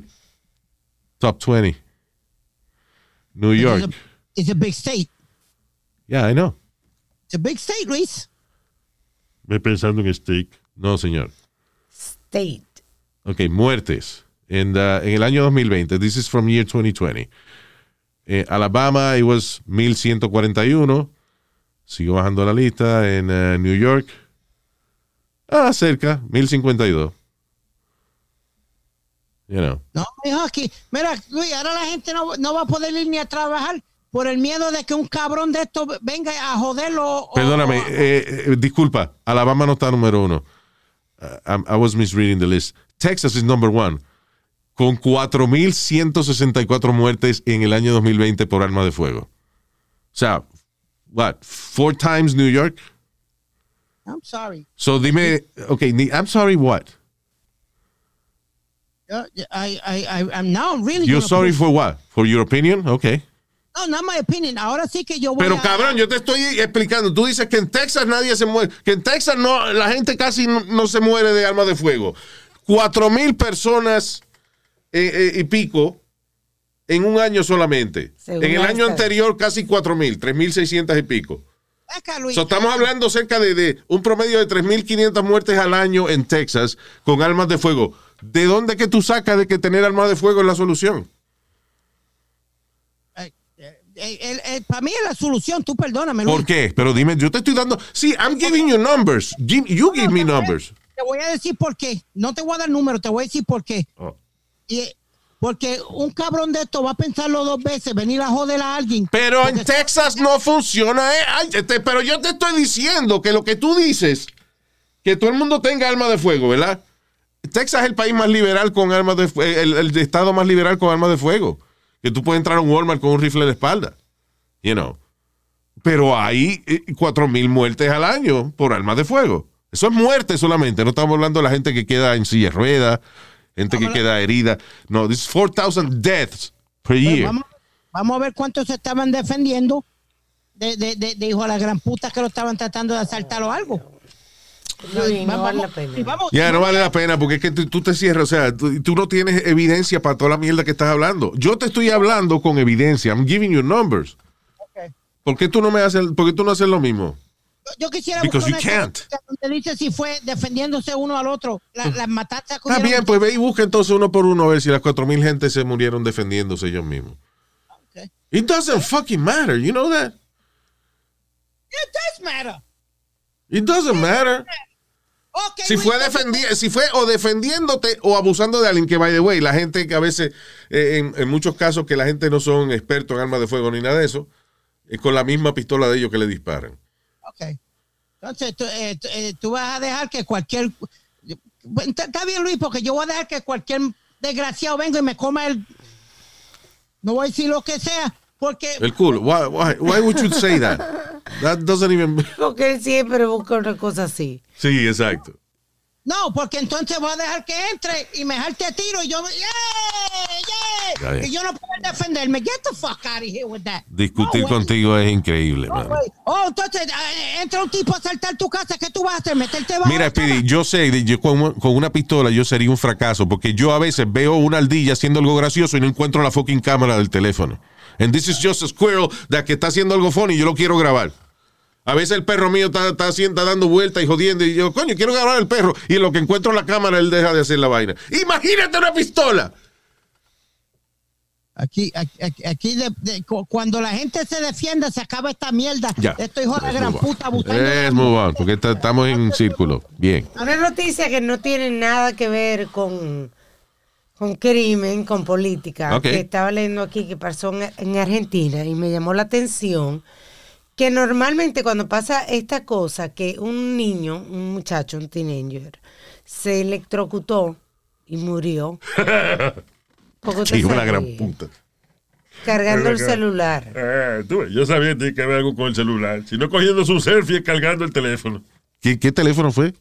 top 20. New York. It's a, it's a big state. Yeah, I know. It's a big state, Luis. Ve pensando en steak. No, señor. State. Ok, muertes. En, the- en el año 2020. This is from year 2020. Eh, Alabama, it was 1141. Sigo bajando la lista. En eh, New York. Ah, cerca. 1052. You know. No, mijo, aquí. Mira, Luis, ahora la gente no, no va a poder ir ni a trabajar por el miedo de que un cabrón de estos venga a joderlo. Perdóname, o- eh, eh, disculpa. Alabama no está número uno. Uh, I'm- I was misreading the list. Texas is number one. Con 4.164 muertes en el año 2020 por arma de fuego. O sea, what? Four times New York? I'm sorry. So dime, okay, I'm sorry, what? Yo- I, I, I, I'm now really You're sorry put- for what? For your opinion? Okay. No, not my opinion. Ahora sí que yo voy Pero a... cabrón, yo te estoy explicando. Tú dices que en Texas nadie se muere. Que en Texas no, la gente casi no, no se muere de armas de fuego. Cuatro mil personas eh, eh, y pico en un año solamente. Según en el año anterior casi cuatro mil, tres mil seiscientas y pico. Acá, Luis. So, estamos hablando cerca de, de un promedio de 3.500 muertes al año en Texas con armas de fuego. ¿De dónde que tú sacas de que tener armas de fuego es la solución? Eh, para mí es la solución, tú perdóname. Luis. ¿Por qué? Pero dime, yo te estoy dando. Sí, I'm giving you numbers. You give me numbers. Te voy a decir por qué. No te voy a dar número, te voy a decir por qué. Oh. Y, porque un cabrón de esto va a pensarlo dos veces, venir a joder a alguien. Pero en Texas no funciona. eh. Ay, este, pero yo te estoy diciendo que lo que tú dices, que todo el mundo tenga armas de fuego, ¿verdad? Texas es el país más liberal con armas de fuego, el, el estado más liberal con armas de fuego. Que tú puedes entrar a un Walmart con un rifle de espalda. You know. Pero hay eh, cuatro mil muertes al año por armas de fuego. Eso es muerte solamente. No estamos hablando de la gente que queda en silla de ruedas, gente que queda herida. No, this is 4,000 deaths per Pues year. vamos, vamos a ver cuántos se estaban defendiendo de, de, de, de hijo de la gran puta que lo estaban tratando de asaltar o algo. No vale la pena. Ya, no vale la pena porque es que tú, tú te cierras, o sea, tú, tú no tienes evidencia para toda la mierda que estás hablando. Yo te estoy hablando con evidencia. I'm giving you numbers. Ok. ¿Por qué tú no me haces, por qué tú no haces lo mismo? Yo- quisiera Because buscar una donde dice si fue defendiéndose uno al otro. La- Las matanzas Está bien, pues ve y busca entonces uno por uno a ver si las cuatro mil gente se murieron defendiéndose ellos mismos. Ok. It doesn't fucking matter, you know that? It does matter. It doesn't matter. Si fue, defendi si fue o defendiéndote o abusando de alguien, que by the way, la gente que a veces, eh, en, en muchos casos que la gente no son expertos en armas de fuego ni nada de eso, es con la misma pistola de ellos que le disparan. Ok. Entonces, tú, eh, tú, eh, tú vas a dejar que cualquier... Está bien, Luis, porque yo voy a dejar que cualquier desgraciado venga y me coma el... No voy a decir lo que sea, porque... El culo. Why, why, why would you say that? That doesn't even... Porque él siempre busca una cosa así. Sí, exacto. No, porque entonces voy a dejar que entre y me jarte a tiro y yo, ¡yeah! ¡yeah! Y yo no puedo defenderme. Get the fuck out of here with that. Discutir No, contigo es increíble, No. Oh, entonces eh, entra un tipo a saltar tu casa. ¿Qué tú vas a hacer? ¿Meterte bajo Mira? Speedy, yo sé, yo con, con una pistola yo sería un fracaso, porque yo a veces veo una ardilla haciendo algo gracioso y no encuentro la fucking cámara del teléfono. And this is just a squirrel that que está haciendo algo funny y yo lo quiero grabar. A veces el perro mío está, está, haciendo- está dando vueltas y jodiendo y yo, coño, quiero grabar al perro. Y en lo que encuentro la cámara, él deja de hacer la vaina. Imagínate una pistola. Aquí, aquí, aquí- aquí de- de- cu- cuando la gente se defienda, se acaba esta mierda. Ya. Esto hijo de gran puta buscando. Let's move on, porque está- estamos en círculo. Bien. Una noticia que no tiene nada que ver con, con crimen, con política, que estaba leyendo aquí que pasó en, en Argentina y me llamó la atención que normalmente cuando pasa esta cosa, que un niño, un muchacho, un teenager, se electrocutó y murió. La sabía. gran puta. Cargando el celular. Eh, tú yo sabía que tenía que ver algo con el celular. Si no cogiendo su selfie, cargando el teléfono. ¿Qué, qué teléfono fue?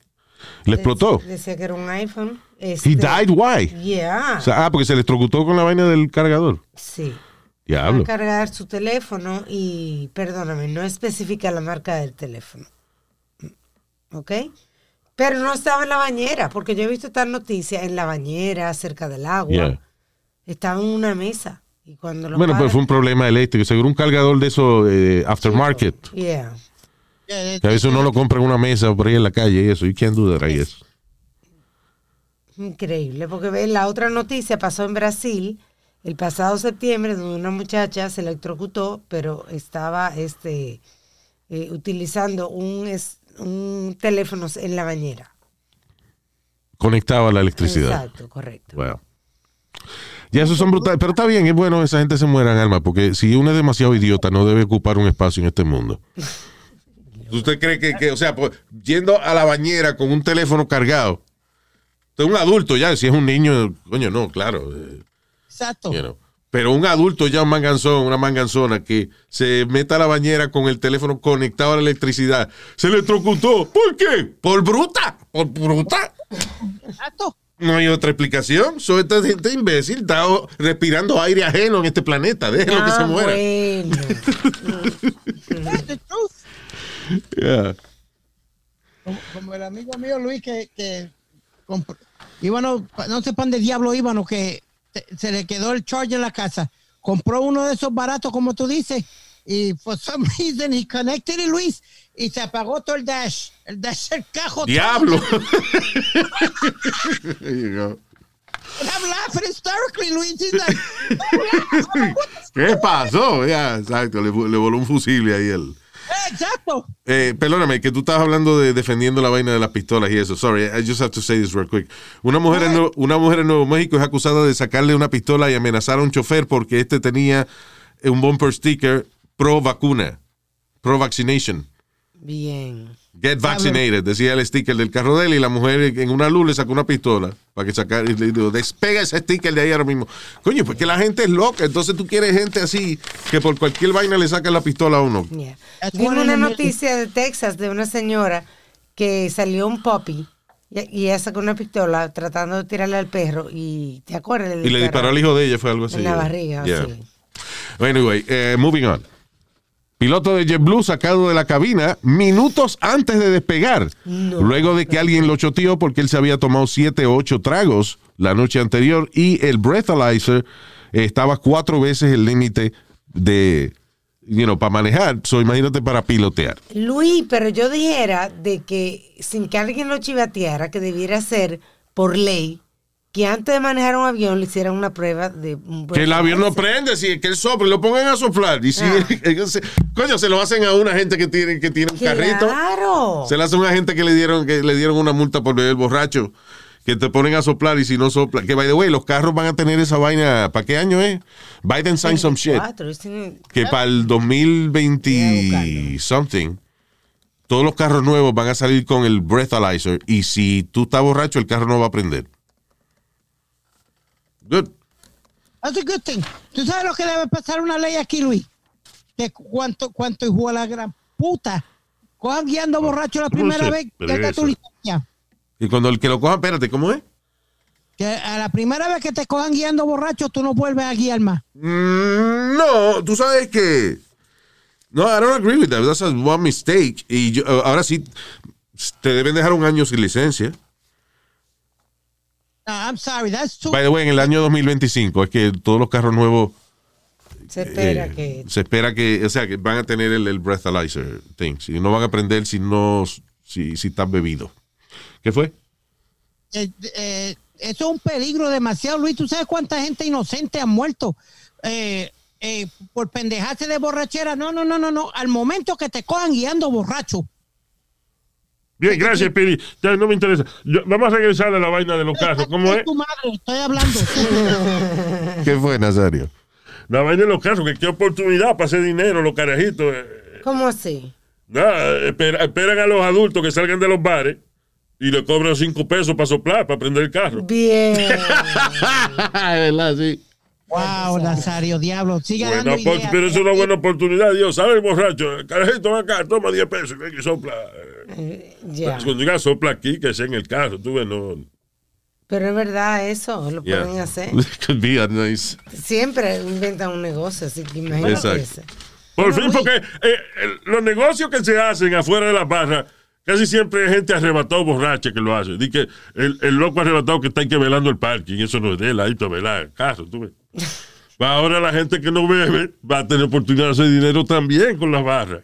¿Le explotó? Decía que era un iPhone. He Este, died, why? Yeah. O sea, ah, porque se electrocutó con la vaina del cargador. sí. Diablo. a cargar su teléfono y, perdóname, no especifica la marca del teléfono. ¿Ok? Pero no estaba en la bañera, porque yo he visto esta noticia en la bañera, cerca del agua. Yeah. Estaba en una mesa. Y cuando lo Bueno, pues paran- fue un problema eléctrico. Seguro un cargador de esos eh, aftermarket. Yeah. Eh, Que a veces uno lo compra en una mesa por ahí en la calle y eso. Do that, I guess. Increíble, porque ve, la otra noticia pasó en Brasil el pasado septiembre, donde una muchacha se electrocutó, pero estaba este, eh, utilizando un, es- un teléfono en la bañera. Conectado a la electricidad. Exacto, correcto. Wow. Ya esos son brutales. Pero está bien, es bueno que esa gente se muera en alma, porque si uno es demasiado idiota, no debe ocupar un espacio en este mundo. ¿Usted cree que, que, o sea, pues, yendo a la bañera con un teléfono cargado? Usted es un adulto ya, si es un niño, coño, no, claro. eh, Exacto. you know. Pero un adulto ya, un manganzón, una manganzona que se meta a la bañera con el teléfono conectado a la electricidad, se electrocutó. ¿Por qué? Por bruta. Por bruta. Exacto. No hay otra explicación. So, esta gente imbécil está respirando aire ajeno en este planeta. Déjenlo que se Ah, muera. bueno. That's the truth. Yeah. Como, como el amigo mío Luis que, que compró- íbamos, no sé para dónde diablo íbamos, que se le quedó el charge en la casa. Compró uno de esos baratos, como tú dices, y for some reason he connected it, Luis, y se apagó todo el dash. El dash del cajo. Diablo. There you go. And I'm laughing hysterically, Luis. He's like, "Oh, yeah." ¿Qué pasó? Ya, exacto. Le, le voló un fusible ahí él. Exacto. Eh, perdóname, que tú estabas hablando de defendiendo la vaina de las pistolas y eso. Sorry, I just have to say this real quick. Una mujer, en, Nuevo- una mujer en Nuevo México es acusada de sacarle una pistola y amenazar a un chofer porque este tenía un bumper sticker pro vacuna, pro vaccination. Bien. Get vaccinated, decía el sticker del carro de él y la mujer en una luz le sacó una pistola para que sacar y le dijo, despega ese sticker de ahí ahora mismo. Coño, pues que la gente es loca, entonces tú quieres gente así que por cualquier vaina le saca la pistola a uno. Yeah. Vimos una noticia de Texas de una señora que salió un puppy y, y ella sacó una pistola tratando de tirarle al perro y ¿te acuerdas? Y le disparó al hijo de ella, fue algo así. en la barriga. Yeah. sí. Anyway, eh, moving on. Piloto de JetBlue sacado de la cabina minutos antes de despegar, luego de que alguien lo choteó porque él se había tomado siete o ocho tragos la noche anterior y el breathalyzer estaba cuatro veces el límite de, you know, para manejar. So, imagínate para pilotear. Luis, pero yo dijera de que sin que alguien lo chivateara, que debiera ser por ley que antes de manejar un avión le hicieran una prueba de un Que el avión no prende, si que él sopla, lo pongan a soplar. Y si, Ah. coño, se lo hacen a una gente que tiene, que tiene un carrito. Claro. Se le hace a una gente que le dieron, que le dieron una multa por beber borracho, que te ponen a soplar y si no sopla. Que by the way, los carros van a tener esa vaina. ¿Para qué año es? Biden signed some shit. 24, Que para el 2020 something, todos los carros nuevos van a salir con el breathalyzer. Y si tú estás borracho, el carro no va a prender. Good. That's a good thing. ¿Tú sabes lo que debe pasar una ley aquí, Luis? Que cuánto, cuánto hijo de la gran puta. Cojan guiando borracho la primera vez que tu licencia. Y cuando el que lo coja, espérate, ¿cómo es? Que a la primera vez que te cojan guiando borracho, tú no vuelves a guiar más. Mm, no, tú sabes que. No, I don't agree with that. That's a one mistake. Y yo- ahora sí, te deben dejar un año sin licencia. No, I'm sorry, that's too... By the way, en el año 2025 es que todos los carros nuevos Se espera eh, que. se espera que, o sea, que van a tener el, el breathalyzer things y no van a prender si no, si, si están bebido. ¿Qué fue? Eh, eh, eso es un peligro demasiado, Luis. ¿Tú sabes cuánta gente inocente ha muerto eh, eh, por pendejarse de borrachera? No, no, no, no, no. Al momento que te cojan guiando borracho. Bien, gracias, Piri. Ya no me interesa. Yo- vamos a regresar a la vaina de los carros. ¿Cómo es? Tu madre, estoy hablando. ¿Qué fue, Nazario? La vaina de los carros, que qué oportunidad para hacer dinero, los carajitos. eh, ¿Cómo así? Nada, espera- esperan a los adultos que salgan de los bares y le cobran cinco pesos para soplar, para prender el carro. Bien. ¿Verdad? Sí. Wow, Nazario, diablo. Sigue Buena dando opor- ideas. pero es una buena oportunidad, Dios. ¿Sabe el borracho? El carajito, ven acá, toma 10 pesos y sopla. Eh, ya. Cuando llega, sopla aquí, que sea en el carro. Tú ves, no. Pero es verdad eso, lo Yeah. pueden hacer. Could be a nice. Siempre inventan un negocio, así que imagínate Exacto. ese. Por Bueno, fin, porque eh, el- los negocios que se hacen afuera de las barras, casi siempre hay gente arrebatado borracha que lo hace. Dice que el, el loco arrebatado que está ahí que velando el parking, eso no es de él, ahí para velar el carro, tú ves. Ahora la gente que no bebe va a tener oportunidad de hacer dinero también con las barras.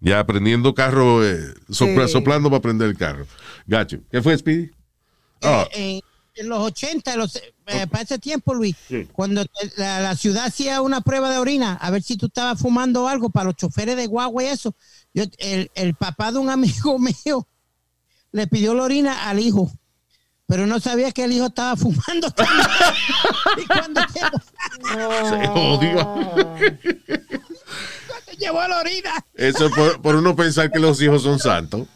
Ya aprendiendo carro, eh, sopla- Sí. soplando para prender el carro. Gacho. ¿Qué fue, Speedy? Ah, Eh, en los 80, los, eh, para ese tiempo, Luis, Sí. cuando la ciudad hacía una prueba de orina, a ver si tú estabas fumando algo para los choferes de guagua y eso, yo, el, el papá de un amigo mío le pidió la orina al hijo, pero no sabía que el hijo estaba fumando. también. y cuando se jodió. cuando llevó la orina, Eso es por, por uno pensar que los hijos son santos.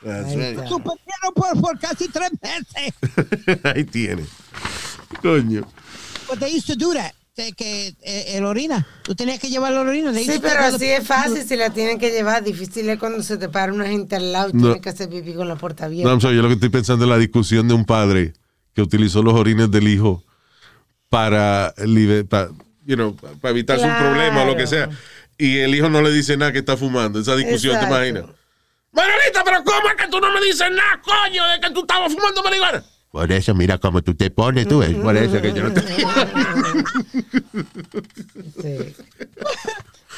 Suspendieron por, por casi tres meses. Ahí tiene. Coño. But they used to do that. Que, que, eh, el orina, tú tenías que llevar la orina. Sí, pero así es fácil si la tienen que llevar. Difícil es cuando se te para una gente al lado y No. tienes que hacer pipí con la puerta No, abierta. I'm sorry, yo lo que estoy pensando es la discusión de un padre que utilizó los orines del hijo para, libe- pa- you know, para evitarse un Claro. problema o lo que sea. Y el hijo no le dice nada que está fumando. Esa discusión, ¿te imaginas? Manolita, pero ¿cómo es que tú no me dices nada, coño, de que tú estabas fumando marihuana? Por eso, mira cómo tú te pones, tú. Es por eso que yo no te... Sí.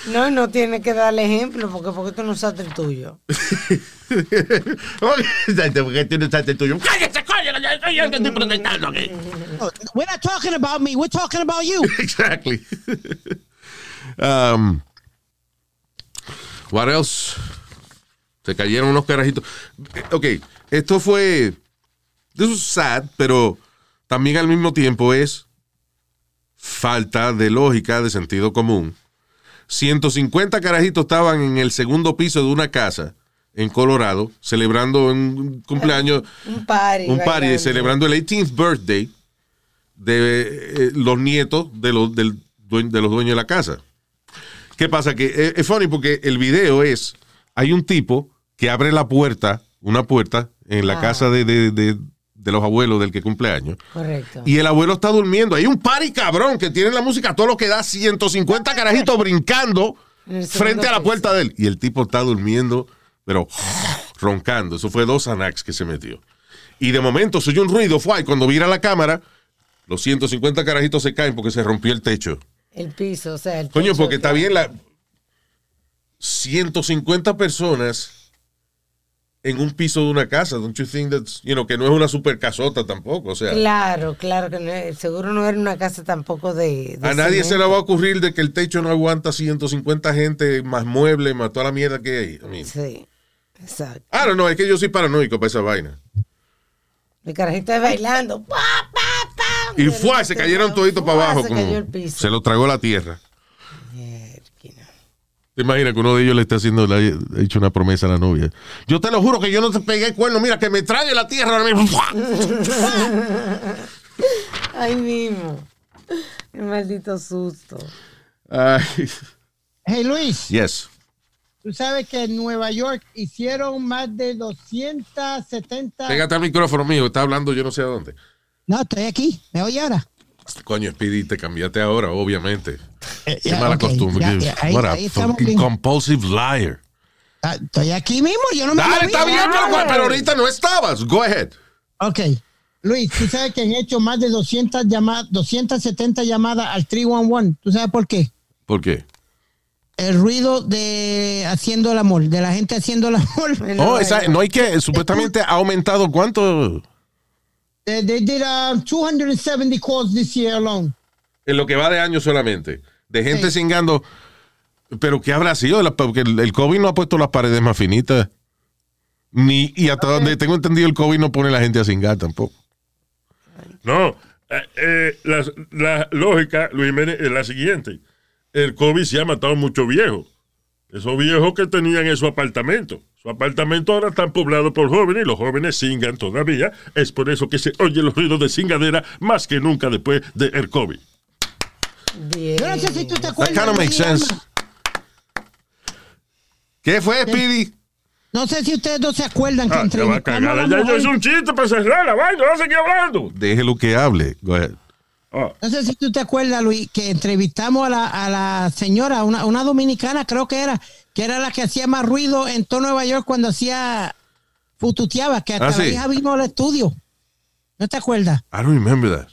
No, no tiene que darle ejemplo porque porque tú no usaste el tuyo. Porque tú no sabes el tuyo. ¡Cállese, coño! yo que estoy protestando aquí. We're not talking about me. We're talking about you. Exactly. um, what else? Se cayeron unos carajitos. Ok, esto fue. This was sad, pero también al mismo tiempo es falta de lógica, de sentido común. 150 carajitos estaban en el segundo piso de una casa en Colorado, celebrando un cumpleaños Un party. un party bailando. celebrando el 18th birthday de eh, los nietos de los, del de los dueños de la casa. ¿Qué pasa? Que eh, es funny porque el video es, hay un tipo que abre la puerta, una puerta, en la Ah. casa de, de- de- de los abuelos del que cumpleaños. Correcto. Y el abuelo está durmiendo. Hay un party cabrón que tiene la música todo lo que da 150 carajitos brincando frente a la piso. puerta de él. Y el tipo está durmiendo, pero roncando. Eso fue dos Anax que se metió. Y de momento se oyó un ruido, fue, y cuando vira la cámara, los 150 carajitos se caen porque se rompió el techo. El piso, o sea, el Coño, techo porque que- está bien la 150 personas en un piso de una casa. Don't you think that's, you know, que no es una super casota tampoco, o sea. Claro, claro que no, seguro no era una casa tampoco de. de A nadie se le va a ocurrir de que el techo no aguanta 150 gente, más muebles, más toda la mierda que hay. I mean, Sí, exacto. I don't know, es que yo soy paranoico para esa vaina. El carajito es bailando. ¡Pa, pa, pa! Y fue, se cayeron toditos para abajo. Se como- cayó el piso. se lo tragó la tierra. ¿Te imaginas que uno de ellos le está haciendo, le ha hecho una promesa a la novia? Yo te lo juro que yo no te pegué el cuerno, mira, que me trague la tierra ahora mismo. Ay, mismo. Qué maldito susto. Ay, Hey, Luis. yes. Tú sabes que en Nueva York hicieron más de 270. Pégate al micrófono mío, está hablando yo no sé a dónde. No, estoy aquí. ¿Me oye ahora? Coño, Speedy, te cambiaste ahora, obviamente. Eh, Qué ya, mala costumbre. ya, Qué- ya, ahí- what a ahí estamos fucking bien. compulsive liar. Ah, Estoy aquí mismo, yo no me Dale, está bien, pero, pero ahorita no estabas. Go ahead. Ok. Luis, tú sabes que han hecho más de 200 llamadas, 270 llamadas al 311. ¿Tú sabes por qué? ¿Por qué? El ruido de haciendo el amor, de la gente haciendo el amor. Oh, esa- no hay que, supuestamente ha aumentado cuánto They, they did um, 270 calls this year alone. en lo que va de año solamente. De gente cingando. Pero ¿qué habrá sido? La- Porque el, COVID no ha puesto las paredes más finitas. Ni, y hasta donde tengo entendido, el COVID no pone a la gente a cingar tampoco. No, eh, eh, la, la lógica, Luis Jiménez, es la siguiente. El COVID se ha matado muchos viejos. Esos viejos que tenían en su apartamento. Su apartamento ahora están poblados por jóvenes y los jóvenes cingan todavía. Es por eso que se oye los ruidos de cingadera más que nunca después del COVID. Yo no sé si tú te That acuerdas. kind of makes sense. ¿Qué fue, Speedy? No sé si ustedes dos se acuerdan que Ah, te va a entrevistamos cagar. a la Ya yo hice un chiste para cerrar la vaina, no seguí hablando. Déjelo que hable. Go ahead. Ah, No sé si tú te acuerdas, Luis, que entrevistamos a la, a la señora, una, una dominicana, creo que era, que era la que hacía más ruido en todo Nueva York cuando hacía fututeaba, que hasta Ah, la sí. hija vino al estudio. ¿No te acuerdas? I don't remember that.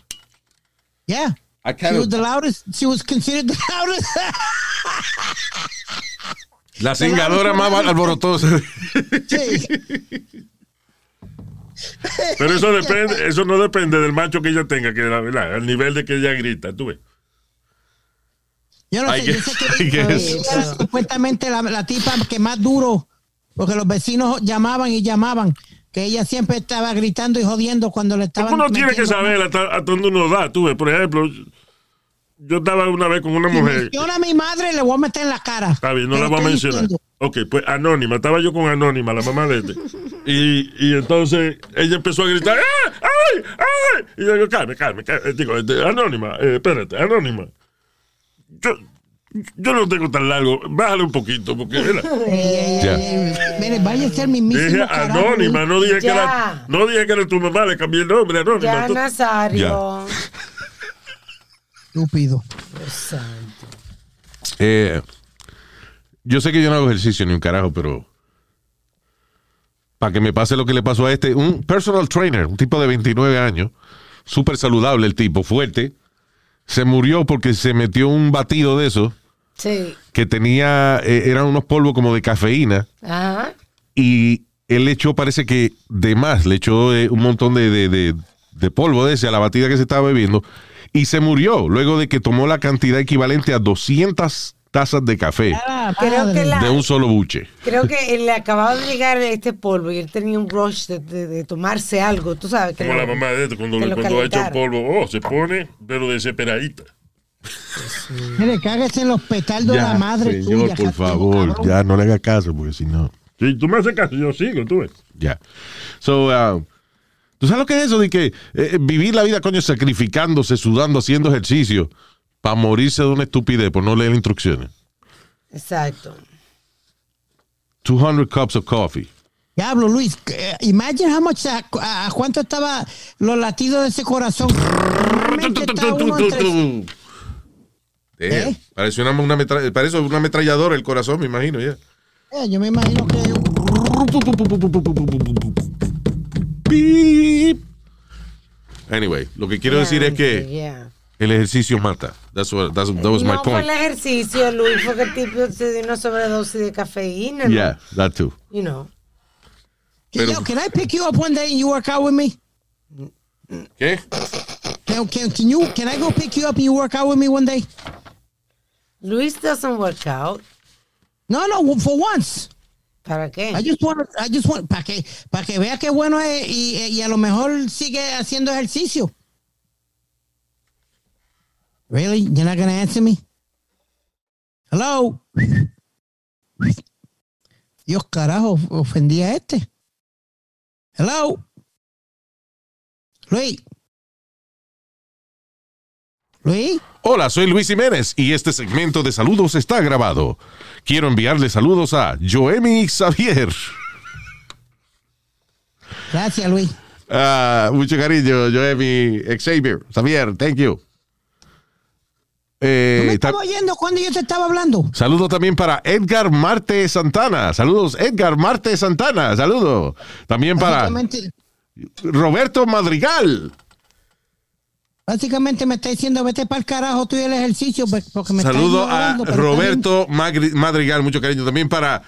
Yeah. I She was the loudest. She was considered the loudest. La cingadora más alborotosa. Sí. Pero eso depende, eso no depende del macho que ella tenga, que la verdad, al nivel de que ella grita, tú ves. Yo no I sé, yo guess- sé que era supuestamente la, la tipa que más duro, porque los vecinos llamaban y llamaban, que ella siempre estaba gritando y jodiendo cuando le estaban. Uno tiene que saber hasta, hasta dónde uno da, tú ves. Por ejemplo, yo estaba una vez con una Si mujer. menciona a mi madre, le voy a meter en la cara. Está bien, no la voy a mencionar. diciendo. Ok, pues Anónima. Estaba yo con Anónima, la mamá de este. Y, y entonces ella empezó a gritar, ¡Ah! ¡ay! ¡ay! Y yo digo, calme, calme, calme. Digo, este, Anónima, eh, espérate, Anónima. Yo, yo no tengo tan largo. Bájale un poquito, porque mira, Eh, Ya. eh, Mire, vaya a ser mismísimo. dije carajo, Anónima, no dije, que era, no dije que era tu mamá, le cambié el nombre, Anónima. Ya, Nazario. Estúpido. Eh, yo sé que yo no hago ejercicio ni un carajo, pero para que me pase lo que le pasó a este, un personal trainer, un tipo de 29 años, súper saludable el tipo, fuerte, se murió porque se metió un batido de eso Sí. que tenía, eh, eran unos polvos como de cafeína Ajá. y él le echó, parece que de más, le echó eh, un montón de, de- de- de polvo de ese a la batida que se estaba bebiendo y se murió luego de que tomó la cantidad equivalente a 200 tazas de café Ah, Creo que la- de un solo buche. Creo que le acababa de llegar este polvo y él tenía un rush de, de- de tomarse algo, tú sabes. Que Como lo- la mamá de este, cuando, lo cuando un calentaron. polvo, oh, se pone, pero desesperadita. Mire, cáguese en los petardos de la madre señor, tuya. por favor, cabrón. ya no le haga caso porque si no, Si tú me haces caso, yo sigo, tú ves. ya. So, uh, ¿tú sabes lo que es eso de que eh, vivir la vida, coño, sacrificándose, sudando, haciendo ejercicio para morirse de una estupidez por no leer instrucciones? Exacto. 200 cups of coffee. Diablo, Luis, eh, imagine how much, a, cuánto estaba los latidos de ese corazón. ¿Eh? Parece, una, una metra- parece una ametralladora el corazón, me imagino, ya. Eh, yo me imagino que. Anyway, lo que quiero decir es que Yeah. el ejercicio mata. That's what, that's, that was my no fue point. el ejercicio, Luis, fue que el tipo se dio una sobredosis de cafeína, ¿no? Yeah, that too. You know. Pero- Yo, can I pick you up one day and you work out with me? ¿Qué? Can, can, can you can I go pick you up and you work out with me one day? Luis doesn't work out. No, no, for once. ¿Para qué? I just want, I just want, para que, para que vea qué bueno es y, y a lo mejor sigue haciendo ejercicio. Really? You're not gonna answer me? Hello? Dios carajo, ofendí a este. Hello? Luis. Luis, Hola, soy Luis Jiménez y este segmento de saludos está grabado. Quiero enviarle saludos a Joemi Xavier. gracias, Luis. Ah, mucho cariño, Joemi Xavier. Xavier, thank you. ¿Tú Eh, me estabas oyendo cuando yo te estaba hablando? saludo también para Edgar Marte Santana. Saludos, Edgar Marte Santana. Saludo. También para Roberto Madrigal. Básicamente me está diciendo, vete para el carajo tú y el ejercicio, pues, porque me Saludo a Roberto Magri- Madrigal. Mucho cariño. También para.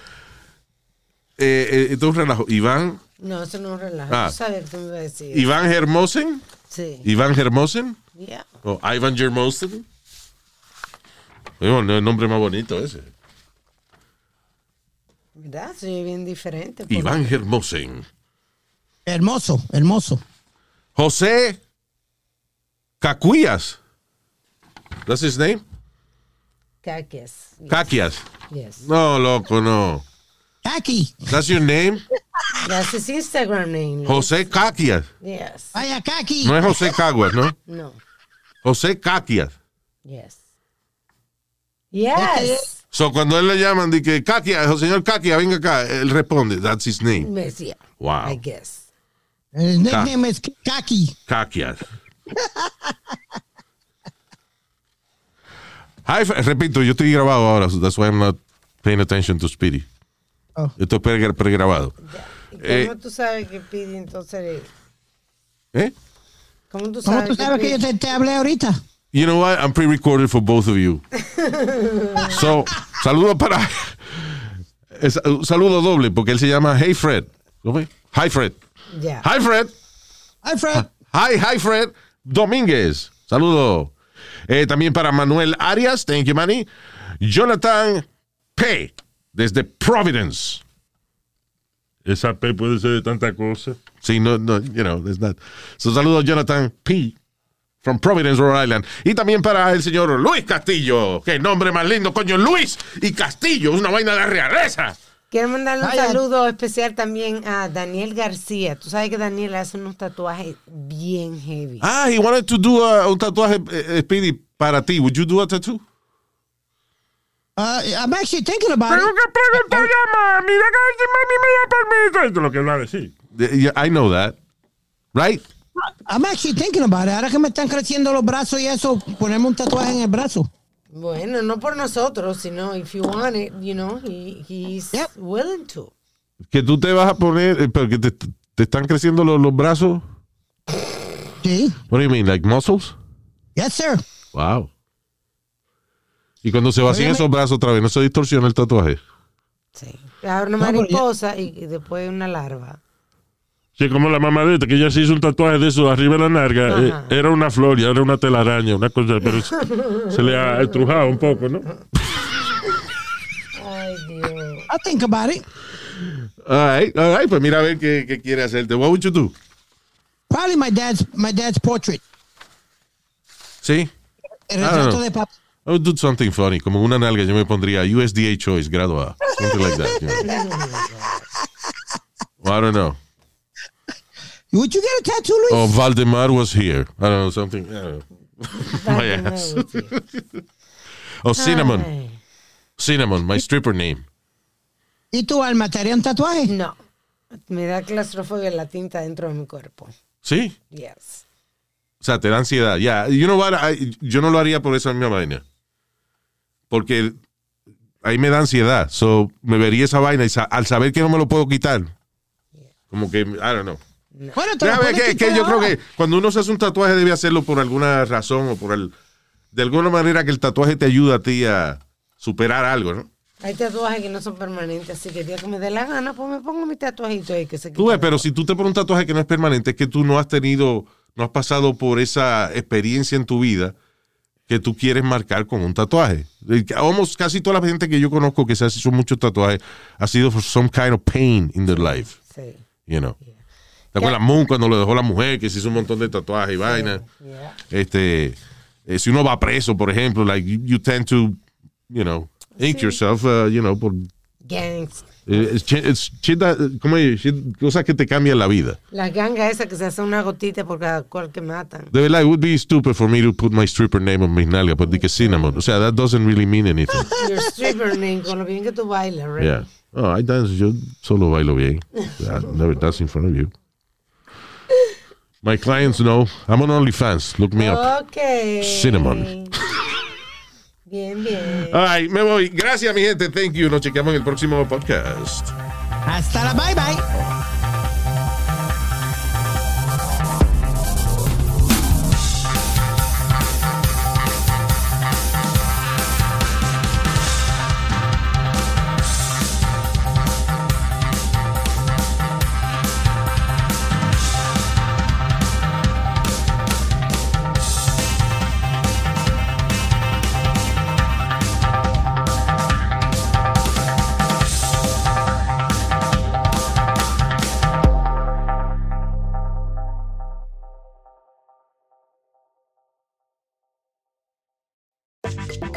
Eh, eh, esto es un relajo. Iván. No, eso no es un relajo. Ah. Tú sabes que tú me ibas a decir. Iván Hermosen. Sí. Iván Hermosen. Yeah. O Ivan Hermosen. Oye, no, el nombre más bonito ese. ¿Verdad? Soy bien diferente. Iván Hermosen. Hermoso, hermoso. José Cacuías. That's his name? Caquias. Yes. No, loco, no. Aquí, That's your name? That's his Instagram name. José Caquias. Yes. vaya Kaki. No es José Caguas, ¿no? No. José Caquias. Yes. Yes. So, cuando él le llaman, de que Caquias, oh, señor Caquias, venga acá, él responde, that's his name. Yes, yeah. Wow. I guess. El nickname es Kaki. Caquias. Hi, f- repito, yo estoy grabado ahora, so that's why I'm not paying attention to Speedy. Oh. Yo estoy pre- pregrabado. ¿Y Eh. ¿Cómo tú sabes que Pidi entonces... ¿Eh? ¿Cómo tú ¿Cómo sabes, tú sabes que yo te, te hablé ahorita? You know what? I'm pre-recorded for both of you. So, saludo para. es- un saludo doble, porque él se llama Hey Fred. ¿Cómo es? Hi Fred. Ya. Hi Fred. Hi, Fred. Hi, hi Fred. Domínguez. Saludo. Eh, también para Manuel Arias. Thank you, Manny. Jonathan P. Desde Providence. Esa P puede ser de tanta cosa. Sí, no, no, you know, there's not. So, saludo a Jonathan P. From Providence, Rhode Island. Y también para el señor Luis Castillo. Qué nombre más lindo, coño. Luis y Castillo. Es una vaina de realeza. Quiero mandarle un Vaya. saludo especial también a Daniel García. Tú sabes que Daniel hace unos tatuajes bien heavy. Ah, he wanted to do a- un tatuaje, eh, eh, Speedy, para ti. Would you do a tattoo? Uh, I'm actually thinking about Tengo it. que preguntarle a mami, de que si mami me da permiso. Esto es lo que él va a decir. Yeah, I know that. Right? I'm actually thinking about it. Ahora que me están creciendo los brazos y eso, ponerme un tatuaje en el brazo. Bueno, no por nosotros, sino if you want it, you know, he, he's Yep. willing to. Que tú te vas a poner, eh, pero que te, te están creciendo los, los brazos. Sí. What do you mean, like muscles? Yes, sir. Wow. Y cuando se vacían esos brazos otra vez, ¿no se distorsiona el tatuaje? Sí. Ahora una mariposa y, y después una larva. Sí, como la mamadita, que ella se hizo un tatuaje de eso arriba de la narga. Eh, era una flor y era una telaraña, una cosa, pero se, se le ha estrujado un poco, ¿no? Ay, Dios. I'll think about it. All right, all right, pues mira a ver qué, qué quiere hacerte. What would you do? Probably my dad's my dad's portrait. Sí. El I retrato de papá. I would do something funny, como una nalga, yo me pondría USDA Choice, grado A. Something like that. you know. Well, I don't know. Would you get a tattoo, Luis? Oh, Valdemar was here. I don't know, something. I don't know. My ass. Oh, Cinnamon. Ay, Cinnamon, my stripper name. ¿Y tú, Alma, te haría un tatuaje? No. Me da claustrofobia la tinta dentro de mi cuerpo. Sí. Yes. O sea, te da ansiedad. Ya, you know what? I- yo no lo haría por esa misma vaina. Porque ahí me da ansiedad. So, me vería esa vaina y sa- al saber que no me lo puedo quitar. Como que, I don't know. Bueno, te que, que yo creo que cuando uno se hace un tatuaje debe hacerlo por alguna razón o por el, de alguna manera que el tatuaje te ayuda a ti a superar algo, ¿no? Hay tatuajes que no son permanentes, así que el día que me dé la gana, pues me pongo mi tatuajito ahí que se Tú ves, pero si tú te pones un tatuaje que no es permanente, es que tú no has tenido, no has pasado por esa experiencia en tu vida que tú quieres marcar con un tatuaje. Almost casi toda la gente que yo conozco que se ha hecho muchos tatuajes ha sido for some kind of pain in their life, Sí. you know. ¿Te acuerdas Moon cuando lo dejó la mujer que se hizo un montón de tatuajes y vainas? Yeah. Este, eh, si uno va preso, por ejemplo, like you, you tend to, you know, ink yourself, uh, you know, por gangs. Eh, Es, es chita- ¿cómo es? Cosas que te cambian la vida. La ganga esa que se hace una gotita por cada cual que matan. De verdad, it would be stupid for me to put my stripper name on mis nalgas, but di que cinnamon. O sea, that doesn't really mean anything. Your stripper name, con lo bien que tú bailas, right? Yeah. Oh, I dance, yo solo bailo bien. I never dance in front of you. My clients know. I'm on OnlyFans. Look me up. Ok. Cinnamon. Bien, bien. Ay, me voy. Gracias, mi gente. Thank you. Nos chequeamos en el próximo podcast. Hasta la bye bye.